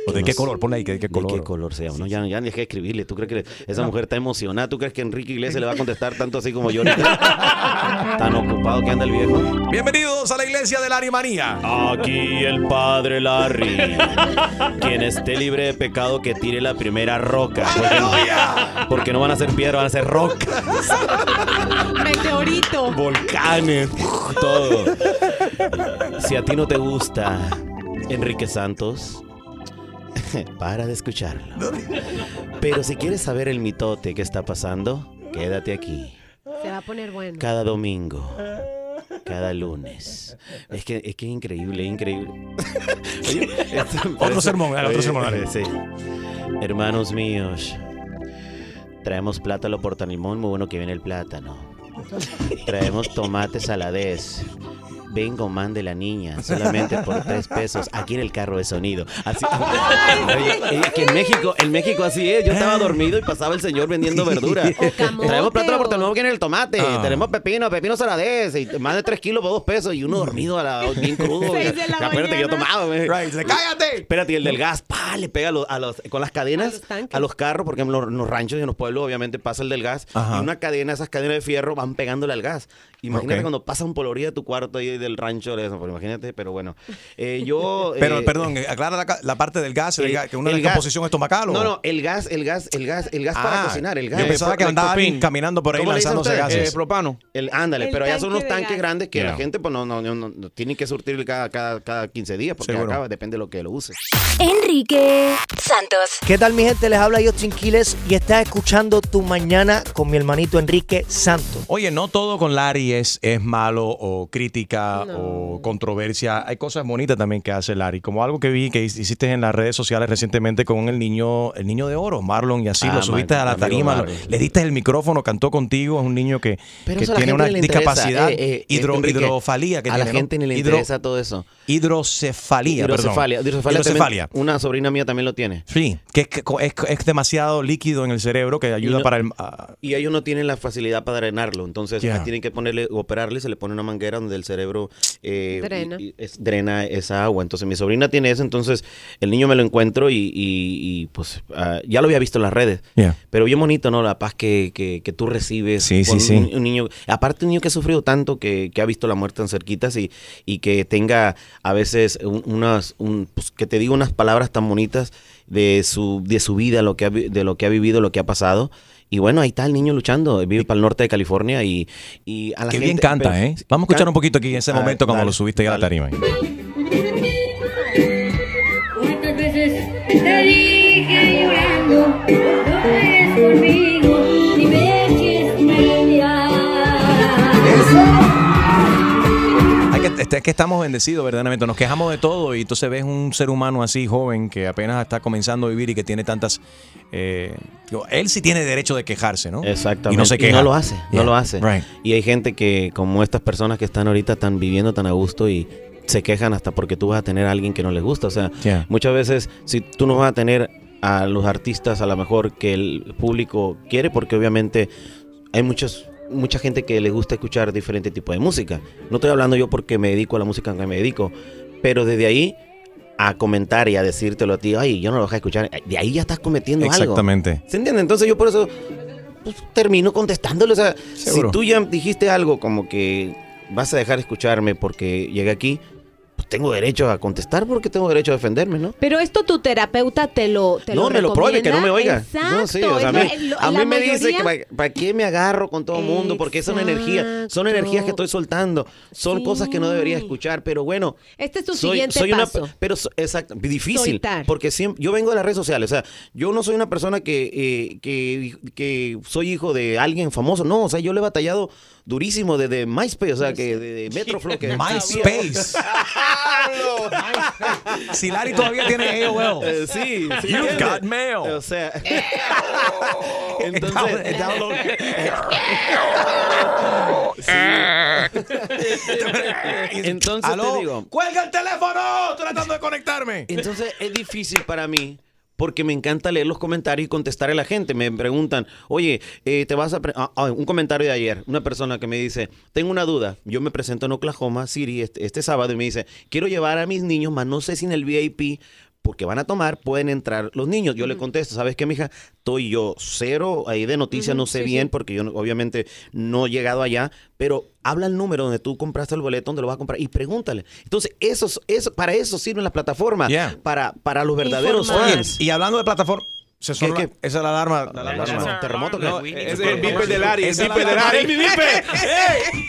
Speaker 3: ¿O de qué color? Ponle ahí, ¿de qué color?
Speaker 24: De qué color seamos. No, ya, ya ni dejé de escribirle. ¿Tú crees que esa mujer está emocionada? ¿Tú crees que Enrique Iglesias le va a <laughs> contestar tanto así como yo? <laughs> Tan ocupado que anda el viejo.
Speaker 3: Bienvenidos a la iglesia de Larry Manía.
Speaker 24: Aquí el padre Larry. Quien esté libre de pecado que tire la primera roca. Porque no, porque no van a ser piedra, van a ser roca.
Speaker 4: Meteorito.
Speaker 24: Volcanes, todo. Si a ti no te gusta Enrique Santos, <laughs> para de escucharlo. Pero si quieres saber el mitote que está pasando, quédate aquí.
Speaker 4: Se va a poner bueno.
Speaker 24: Cada domingo. Cada lunes. Es que es que es increíble, increíble. <laughs> Oye, esto me
Speaker 3: Otro sermón, otro sermón.
Speaker 24: Sí. Hermanos míos, traemos plátano portalimón, muy bueno que viene el plátano. Traemos tomate saladez. Vengo, mande la niña, solamente por tres pesos, aquí en el carro de sonido. Así, Oye, que en México, en México así es, yo estaba dormido y pasaba el señor vendiendo verdura. Traemos plátano por nuevo viene el tomate,
Speaker 3: Ah.
Speaker 24: tenemos pepino, pepino saladez, y más de tres kilos por dos pesos, y uno dormido a la, bien crudo.
Speaker 3: Seis de la
Speaker 24: Acuérdate que yo tomaba. me-
Speaker 3: Right, ¡cállate!
Speaker 24: Espérate, y el del gas, pa, le pega a los, a los- con las cadenas a los, carros, porque en los, en los ranchos y en los pueblos obviamente pasa el del gas,
Speaker 3: Ajá.
Speaker 24: y una cadena, esas cadenas de fierro van pegándole al gas. Imagínate cuando pasan por la orilla de tu cuarto ahí del rancho, de eso, pues imagínate, pero bueno. Eh, yo... <laughs>
Speaker 3: Pero,
Speaker 24: eh,
Speaker 3: perdón, eh, aclara la, parte del gas, el
Speaker 24: el-
Speaker 3: gas, que una descomposición estomacal. ¿o?
Speaker 24: No, no, el gas, el gas, el gas, el gas para
Speaker 3: Ah,
Speaker 24: cocinar, el gas.
Speaker 3: yo pensaba que andaba alguien caminando por ahí
Speaker 24: ¿Cómo le dicen
Speaker 3: lanzándose gases.
Speaker 24: Eh, propano. El, ándale,
Speaker 3: El
Speaker 24: pero allá son unos tanques
Speaker 3: gas.
Speaker 24: grandes que la gente pues no, no, no, no- tiene que surtir cada, cada, cada 15 días porque
Speaker 3: Seguro.
Speaker 24: acá depende de lo que lo use.
Speaker 2: Enrique Santos.
Speaker 26: ¿Qué tal mi gente? Les habla Justin Quiles y estás escuchando Tu Mañana con mi hermanito Enrique Santos.
Speaker 3: Oye, no todo con Larry es, es malo o crítica o controversia. Hay cosas bonitas también que hace Larry, como algo que vi que hiciste en las redes sociales recientemente con el niño, el niño de oro, Marlon, y así
Speaker 24: Ah,
Speaker 3: lo subiste a la tarima, le diste el micrófono, cantó contigo, es un niño que, tiene una discapacidad,
Speaker 24: Eh, eh,
Speaker 3: hidro- que
Speaker 24: a la gente ni le
Speaker 3: Hidro-
Speaker 24: interesa todo eso.
Speaker 3: Hidrocefalia, perdón.
Speaker 24: Hidrocefalia. Hidrocefalia.
Speaker 3: Hidrocefalia.
Speaker 24: también, Una sobrina mía también lo tiene.
Speaker 3: Sí, que es, es, es demasiado líquido en el cerebro que ayuda
Speaker 24: no-
Speaker 3: para el... ah,
Speaker 24: Y ellos no tienen la facilidad para drenarlo. Entonces tienen que ponerle, operarle, se le pone una manguera donde el cerebro eh,
Speaker 4: Drena.
Speaker 24: y- y es- drena esa agua. Entonces mi sobrina tiene eso, entonces el niño me lo encuentro y, y- y, pues ah, ya lo había visto en las redes.
Speaker 3: Yeah.
Speaker 24: Pero bien bonito, ¿no? La paz que, que- que tú recibes.
Speaker 3: Sí,
Speaker 24: con
Speaker 3: sí, sí.
Speaker 24: Un, un niño, aparte un niño que ha sufrido tanto, que, que ha visto la muerte tan cerquitas y, y que tenga a veces un- unas, un, pues, que te diga unas palabras tan bonitas de su, de su vida, lo que ha, de lo que ha vivido, lo que ha pasado. Y bueno, ahí está el niño luchando, vive para el norte de California y, y a la
Speaker 3: que
Speaker 24: gente...
Speaker 3: bien canta,
Speaker 24: pero-
Speaker 3: ¿eh? Vamos a escuchar un poquito aquí en ese
Speaker 24: Ah,
Speaker 3: momento cuando
Speaker 24: dale,
Speaker 3: lo subiste ya a la tarima.
Speaker 27: ¿Cuántas veces te dije llorando?
Speaker 3: Es que estamos bendecidos verdaderamente, nos quejamos de todo y entonces ves un ser humano así joven que apenas está comenzando a vivir y que tiene tantas... eh, digo, él sí tiene derecho de quejarse, ¿no?
Speaker 24: Exactamente.
Speaker 3: Y no se queja.
Speaker 24: no lo hace,
Speaker 3: Yeah,
Speaker 24: no lo hace.
Speaker 3: right.
Speaker 24: Y hay gente que, como estas personas que están ahorita, están viviendo tan a gusto y se quejan hasta porque tú vas a tener a alguien que no les gusta. O sea,
Speaker 3: Yeah.
Speaker 24: muchas veces, si tú no vas a tener a los artistas a lo mejor que el público quiere, porque obviamente hay muchos mucha gente que le gusta escuchar diferente tipo de música. No estoy hablando yo porque me dedico a la música que me dedico, pero desde ahí a comentar y a decírtelo a ti, ay, yo no lo voy a escuchar, de ahí ya estás cometiendo algo.
Speaker 3: Exactamente.
Speaker 24: ¿Se entiende? Entonces yo por eso pues, termino contestándole. O sea,
Speaker 3: Seguro.
Speaker 24: si tú ya dijiste algo como que vas a dejar de escucharme porque llegué aquí, pues tengo derecho a contestar porque tengo derecho a defenderme, ¿no?
Speaker 4: Pero esto tu terapeuta te lo te
Speaker 24: no,
Speaker 4: lo
Speaker 24: me lo pruebe, que no me oiga.
Speaker 4: Exacto.
Speaker 24: No, sí, o sea, a mí,
Speaker 4: es lo-
Speaker 24: a mí
Speaker 4: la
Speaker 24: me dice que para qué me agarro con todo el mundo, porque son energía, son energías que estoy soltando, son cosas que no debería escuchar, pero bueno.
Speaker 4: Este es tu
Speaker 24: soy-
Speaker 4: siguiente
Speaker 24: soy una-
Speaker 4: paso.
Speaker 24: pero so- exacto, difícil,
Speaker 4: Soltar.
Speaker 24: porque siempre, yo vengo de las redes sociales, o sea, yo no soy una persona que, eh, que, que soy hijo de alguien famoso, no, o sea, yo le he batallado durísimo desde MySpace, o sea, que de, de Metroflow, que <laughs>
Speaker 3: MySpace. <laughs> Si Larry todavía tiene AOL.
Speaker 24: Eh, sí, sí,
Speaker 3: You've got mail.
Speaker 24: O sea, <laughs> entonces, <laughs> Entonces
Speaker 3: Aló,
Speaker 24: te digo.
Speaker 3: ¡Cuelga el teléfono! Estoy tratando de conectarme.
Speaker 24: Entonces es difícil para mí porque me encanta leer los comentarios y contestar a la gente. Me preguntan, oye, eh, te vas a... ah, ah, un comentario de ayer, una persona que me dice, tengo una duda, yo me presento en Oklahoma City este, este sábado y me dice, quiero llevar a mis niños, mas no sé si en el VIP porque van a tomar, pueden entrar los niños. Yo le contesto, ¿sabes qué, mija? Estoy yo cero ahí de noticias, no sé bien, porque yo no- obviamente no he llegado allá, pero habla el número donde tú compraste el boleto, donde lo vas a comprar, y pregúntale. Entonces, eso, eso, para eso sirven las plataformas,
Speaker 3: Yeah.
Speaker 24: para, para los verdaderos
Speaker 3: Oye,
Speaker 24: fans.
Speaker 3: y hablando de plataforma, se
Speaker 24: ¿Qué,
Speaker 3: sonó
Speaker 24: qué?
Speaker 3: la- esa es la alarma. La alarma.
Speaker 24: alarma. ¿Terremoto?
Speaker 3: No, es
Speaker 24: es el beeper del Ari, el
Speaker 3: es
Speaker 24: beeper del.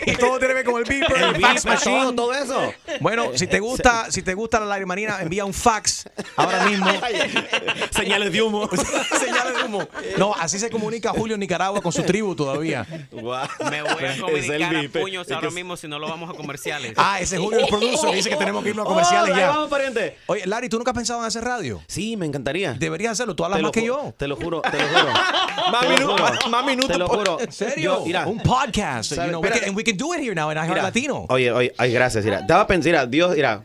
Speaker 3: Y todo tiene que ver con el beeper, el, fax machine.
Speaker 24: todo, todo eso.
Speaker 3: Bueno, si te gusta, si te gusta la Larry Marina, envía un fax ahora mismo. <laughs>
Speaker 24: Señales de humo. <laughs>
Speaker 3: Señales de humo. No, así se comunica Julio en Nicaragua con su tribu todavía.
Speaker 5: Me voy a
Speaker 3: Es el
Speaker 5: comunicar a puños
Speaker 3: Es
Speaker 5: ahora mismo si no lo vamos a comerciales.
Speaker 3: Ah, ese Julio el producer dice que tenemos que irnos a comerciales
Speaker 24: Oh,
Speaker 3: ya.
Speaker 24: vamos, pariente.
Speaker 3: Oye, Larry, ¿tú nunca has pensado en hacer radio?
Speaker 24: Sí, me encantaría.
Speaker 3: Deberías hacerlo. Tú hablas
Speaker 24: Te
Speaker 3: más que yo.
Speaker 24: Te lo juro, te lo juro. <laughs>
Speaker 3: Más minutos, más- minutos
Speaker 24: Te lo juro.
Speaker 3: ¿En serio?
Speaker 24: Yo, mira,
Speaker 3: Un podcast. you
Speaker 24: ¿Sabe?
Speaker 3: know, we can- and we can do it here now in iHeart
Speaker 24: Mira,
Speaker 3: Latino.
Speaker 24: Oye, oye, ay, gracias, mira. Daba pensar, mira, Dios, mira.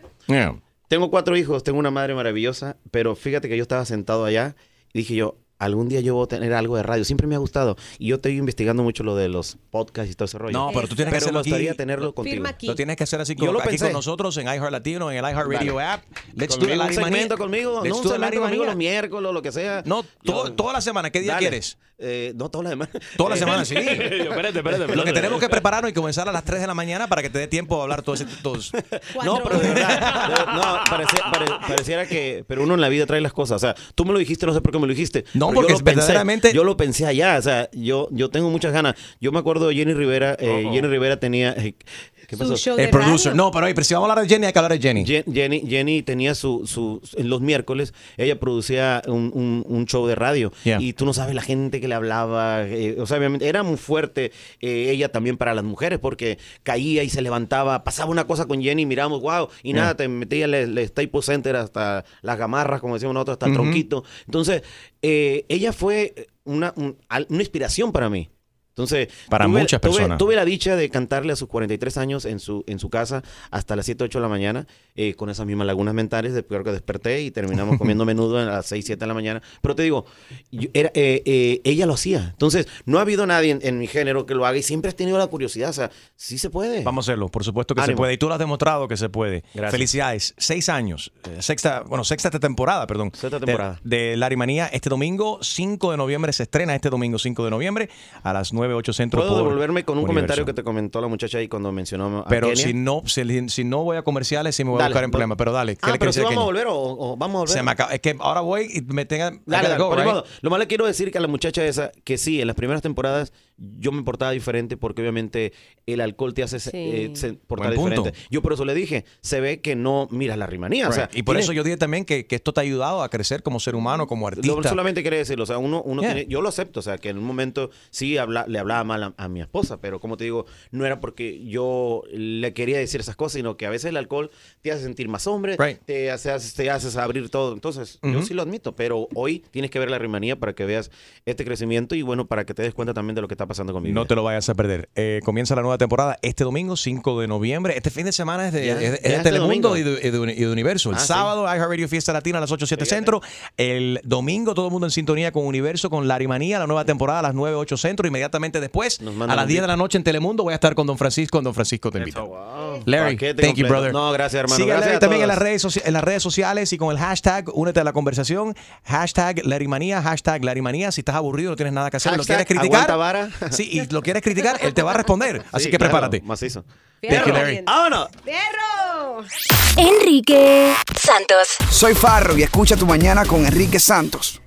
Speaker 24: Tengo cuatro hijos, tengo una madre maravillosa, pero fíjate que yo estaba sentado allá y dije yo, algún día yo voy a tener algo de radio. Siempre me ha gustado. Y yo estoy investigando mucho lo de los podcasts y todo ese rollo.
Speaker 3: No, pero tú tienes que
Speaker 24: Pero
Speaker 3: hacerlo
Speaker 24: me gustaría
Speaker 3: aquí.
Speaker 24: tenerlo contigo.
Speaker 4: Firma aquí.
Speaker 3: Lo tienes que hacer así
Speaker 24: Yo
Speaker 3: con,
Speaker 24: lo
Speaker 3: aquí
Speaker 24: pensé.
Speaker 3: con nosotros en iHeart Latino, en el iHeart Radio
Speaker 24: Dale.
Speaker 3: app. Let's do
Speaker 24: Conmigo,
Speaker 3: it,
Speaker 24: un segmento conmigo,
Speaker 3: Let's
Speaker 24: no un
Speaker 3: do
Speaker 24: segmento conmigo los miércoles lo que sea.
Speaker 3: No, todo-
Speaker 24: Yo-
Speaker 3: toda la semana. ¿Qué día
Speaker 24: Dale.
Speaker 3: quieres?
Speaker 24: Eh, no, toda la semana.
Speaker 3: Toda la semana, sí. <laughs>
Speaker 24: espérate, espérate,
Speaker 3: Lo que tenemos que prepararnos y comenzar a las 3 de la mañana para que te dé tiempo a hablar todo ese... Todos.
Speaker 24: No, pero de verdad, de- no, parecía- pare- pareciera que, pero uno en la vida trae las cosas. O sea, tú me lo dijiste, no sé por qué me lo dijiste.
Speaker 3: No, porque
Speaker 24: yo lo pensé,
Speaker 3: verdaderamente-
Speaker 24: yo lo pensé allá. O sea, yo, yo tengo muchas ganas. Yo me acuerdo de Jenny Rivera. eh,
Speaker 3: Oh.
Speaker 24: Jenny Rivera tenía. eh, ¿Qué
Speaker 4: Su
Speaker 24: pasó?
Speaker 4: show
Speaker 3: El
Speaker 4: de
Speaker 3: producer.
Speaker 4: radio.
Speaker 3: No, pero si vamos a hablar de Jenny, hay que hablar de Jenny.
Speaker 24: Jen- Jenny, Jenny tenía su, su, en los miércoles, ella producía un, un- un show de radio
Speaker 3: Yeah.
Speaker 24: y tú no sabes la gente que le hablaba, eh, o sea, obviamente era muy fuerte eh, ella también para las mujeres porque caía y se levantaba, pasaba una cosa con Jenny, miramos, wow, y
Speaker 3: Yeah.
Speaker 24: nada, te metía el, el Staples Center hasta las gamarras, como decíamos nosotros, hasta el tronquito. Entonces, eh, ella fue una, un- una inspiración para mí. Entonces,
Speaker 3: Para
Speaker 24: tuve-
Speaker 3: muchas
Speaker 24: tuve-
Speaker 3: personas.
Speaker 24: Tuve la dicha de cantarle a sus 43 años en su, en su casa hasta las 7, 8 de la mañana, eh, con esas mismas lagunas mentales, de peor que desperté y terminamos <laughs> comiendo menudo a las 6, 7 de la mañana. Pero te digo, yo- era, eh, eh, ella lo hacía. Entonces, no ha habido nadie en, en mi género que lo haga y siempre has tenido la curiosidad. O sea, sí se puede.
Speaker 3: Vamos a hacerlo, por supuesto que se
Speaker 24: Ánimo.
Speaker 3: puede. Y tú lo has demostrado que se puede.
Speaker 24: Gracias.
Speaker 3: Felicidades. Seis años. eh, Sexta, bueno, sexta temporada, perdón.
Speaker 24: Sexta
Speaker 3: de-
Speaker 24: temporada.
Speaker 3: De, Larry Manía. Este domingo, 5 de noviembre, se estrena este domingo 5 de noviembre a las 9, 8 centro.
Speaker 24: Puedo
Speaker 3: por
Speaker 24: devolverme con un
Speaker 3: Universo.
Speaker 24: comentario que te comentó la muchacha ahí cuando mencionó a
Speaker 3: Pero
Speaker 24: Kenia?
Speaker 3: si no, si, si no voy a comerciales, sí me voy a buscar en problemas. Pero dale. ¿qué
Speaker 24: Ah,
Speaker 3: le
Speaker 24: pero si vamos a volver o, o vamos a volver.
Speaker 3: Se me acaba. Es que ahora voy y me tenga. I
Speaker 24: Dale, dale,
Speaker 3: go,
Speaker 24: por
Speaker 3: right?
Speaker 24: modo. Lo más le quiero decir que a la muchacha esa, que sí, en las primeras temporadas yo me portaba diferente porque obviamente el alcohol te hace
Speaker 4: Sí.
Speaker 24: eh, se- portar diferente. Yo por eso le dije, se ve que no miras la rimanía. O sea,
Speaker 3: Right. y por
Speaker 24: tiene-
Speaker 3: eso yo dije también que, que esto te ha ayudado a crecer como ser humano, como artista.
Speaker 24: Lo- solamente quiere decirlo, o sea, uno, uno
Speaker 3: Yeah.
Speaker 24: tiene- yo lo acepto, o sea, que en un momento sí habla- le hablaba mal a, a mi esposa, pero como te digo, no era porque yo le quería decir esas cosas, sino que a veces el alcohol te hace sentir más hombre,
Speaker 3: Right.
Speaker 24: te hace, te haces abrir todo. Entonces, yo sí lo admito, pero hoy tienes que ver la rimanía para que veas este crecimiento y bueno, para que te des cuenta también de lo que está pasando con mi
Speaker 3: No te lo vayas a perder. Eh, comienza la nueva temporada este domingo, 5 de noviembre. Este fin de semana es de,
Speaker 24: Ya,
Speaker 3: es de-
Speaker 24: ya
Speaker 3: es de
Speaker 24: este
Speaker 3: Telemundo y de, y de Uni- y de Universo. El
Speaker 24: Ah, sí.
Speaker 3: sábado, iHeartRadio Fiesta Latina a las 8, 7 centro. El domingo, todo el mundo en sintonía con Universo, con Larimanía, la nueva temporada a las 9, 8 centro. Inmediatamente después, a las
Speaker 24: un
Speaker 3: 10 de la noche en Telemundo, voy a estar con Don Francisco. Don Francisco te invita. Larry,
Speaker 24: Paquete
Speaker 3: thank you, brother.
Speaker 24: No, gracias, hermano.
Speaker 3: Sigue
Speaker 24: Gracias
Speaker 3: Larry también en las, redes en las redes sociales y con el hashtag, únete a la conversación. Hashtag Larrymanía, hashtag Larrymanía. Si estás aburrido, no tienes nada que hacer, lo
Speaker 24: Hashtag
Speaker 3: quieres criticar.
Speaker 24: vara.
Speaker 3: Sí, y lo quieres criticar, él te va a responder. Así
Speaker 24: Sí,
Speaker 3: que
Speaker 24: claro,
Speaker 3: prepárate.
Speaker 24: Macizo.
Speaker 3: Larry.
Speaker 24: ¡Vámonos!
Speaker 4: ¡Perro!
Speaker 2: Enrique Santos.
Speaker 28: Soy Farro y escucha tu mañana con Enrique Santos.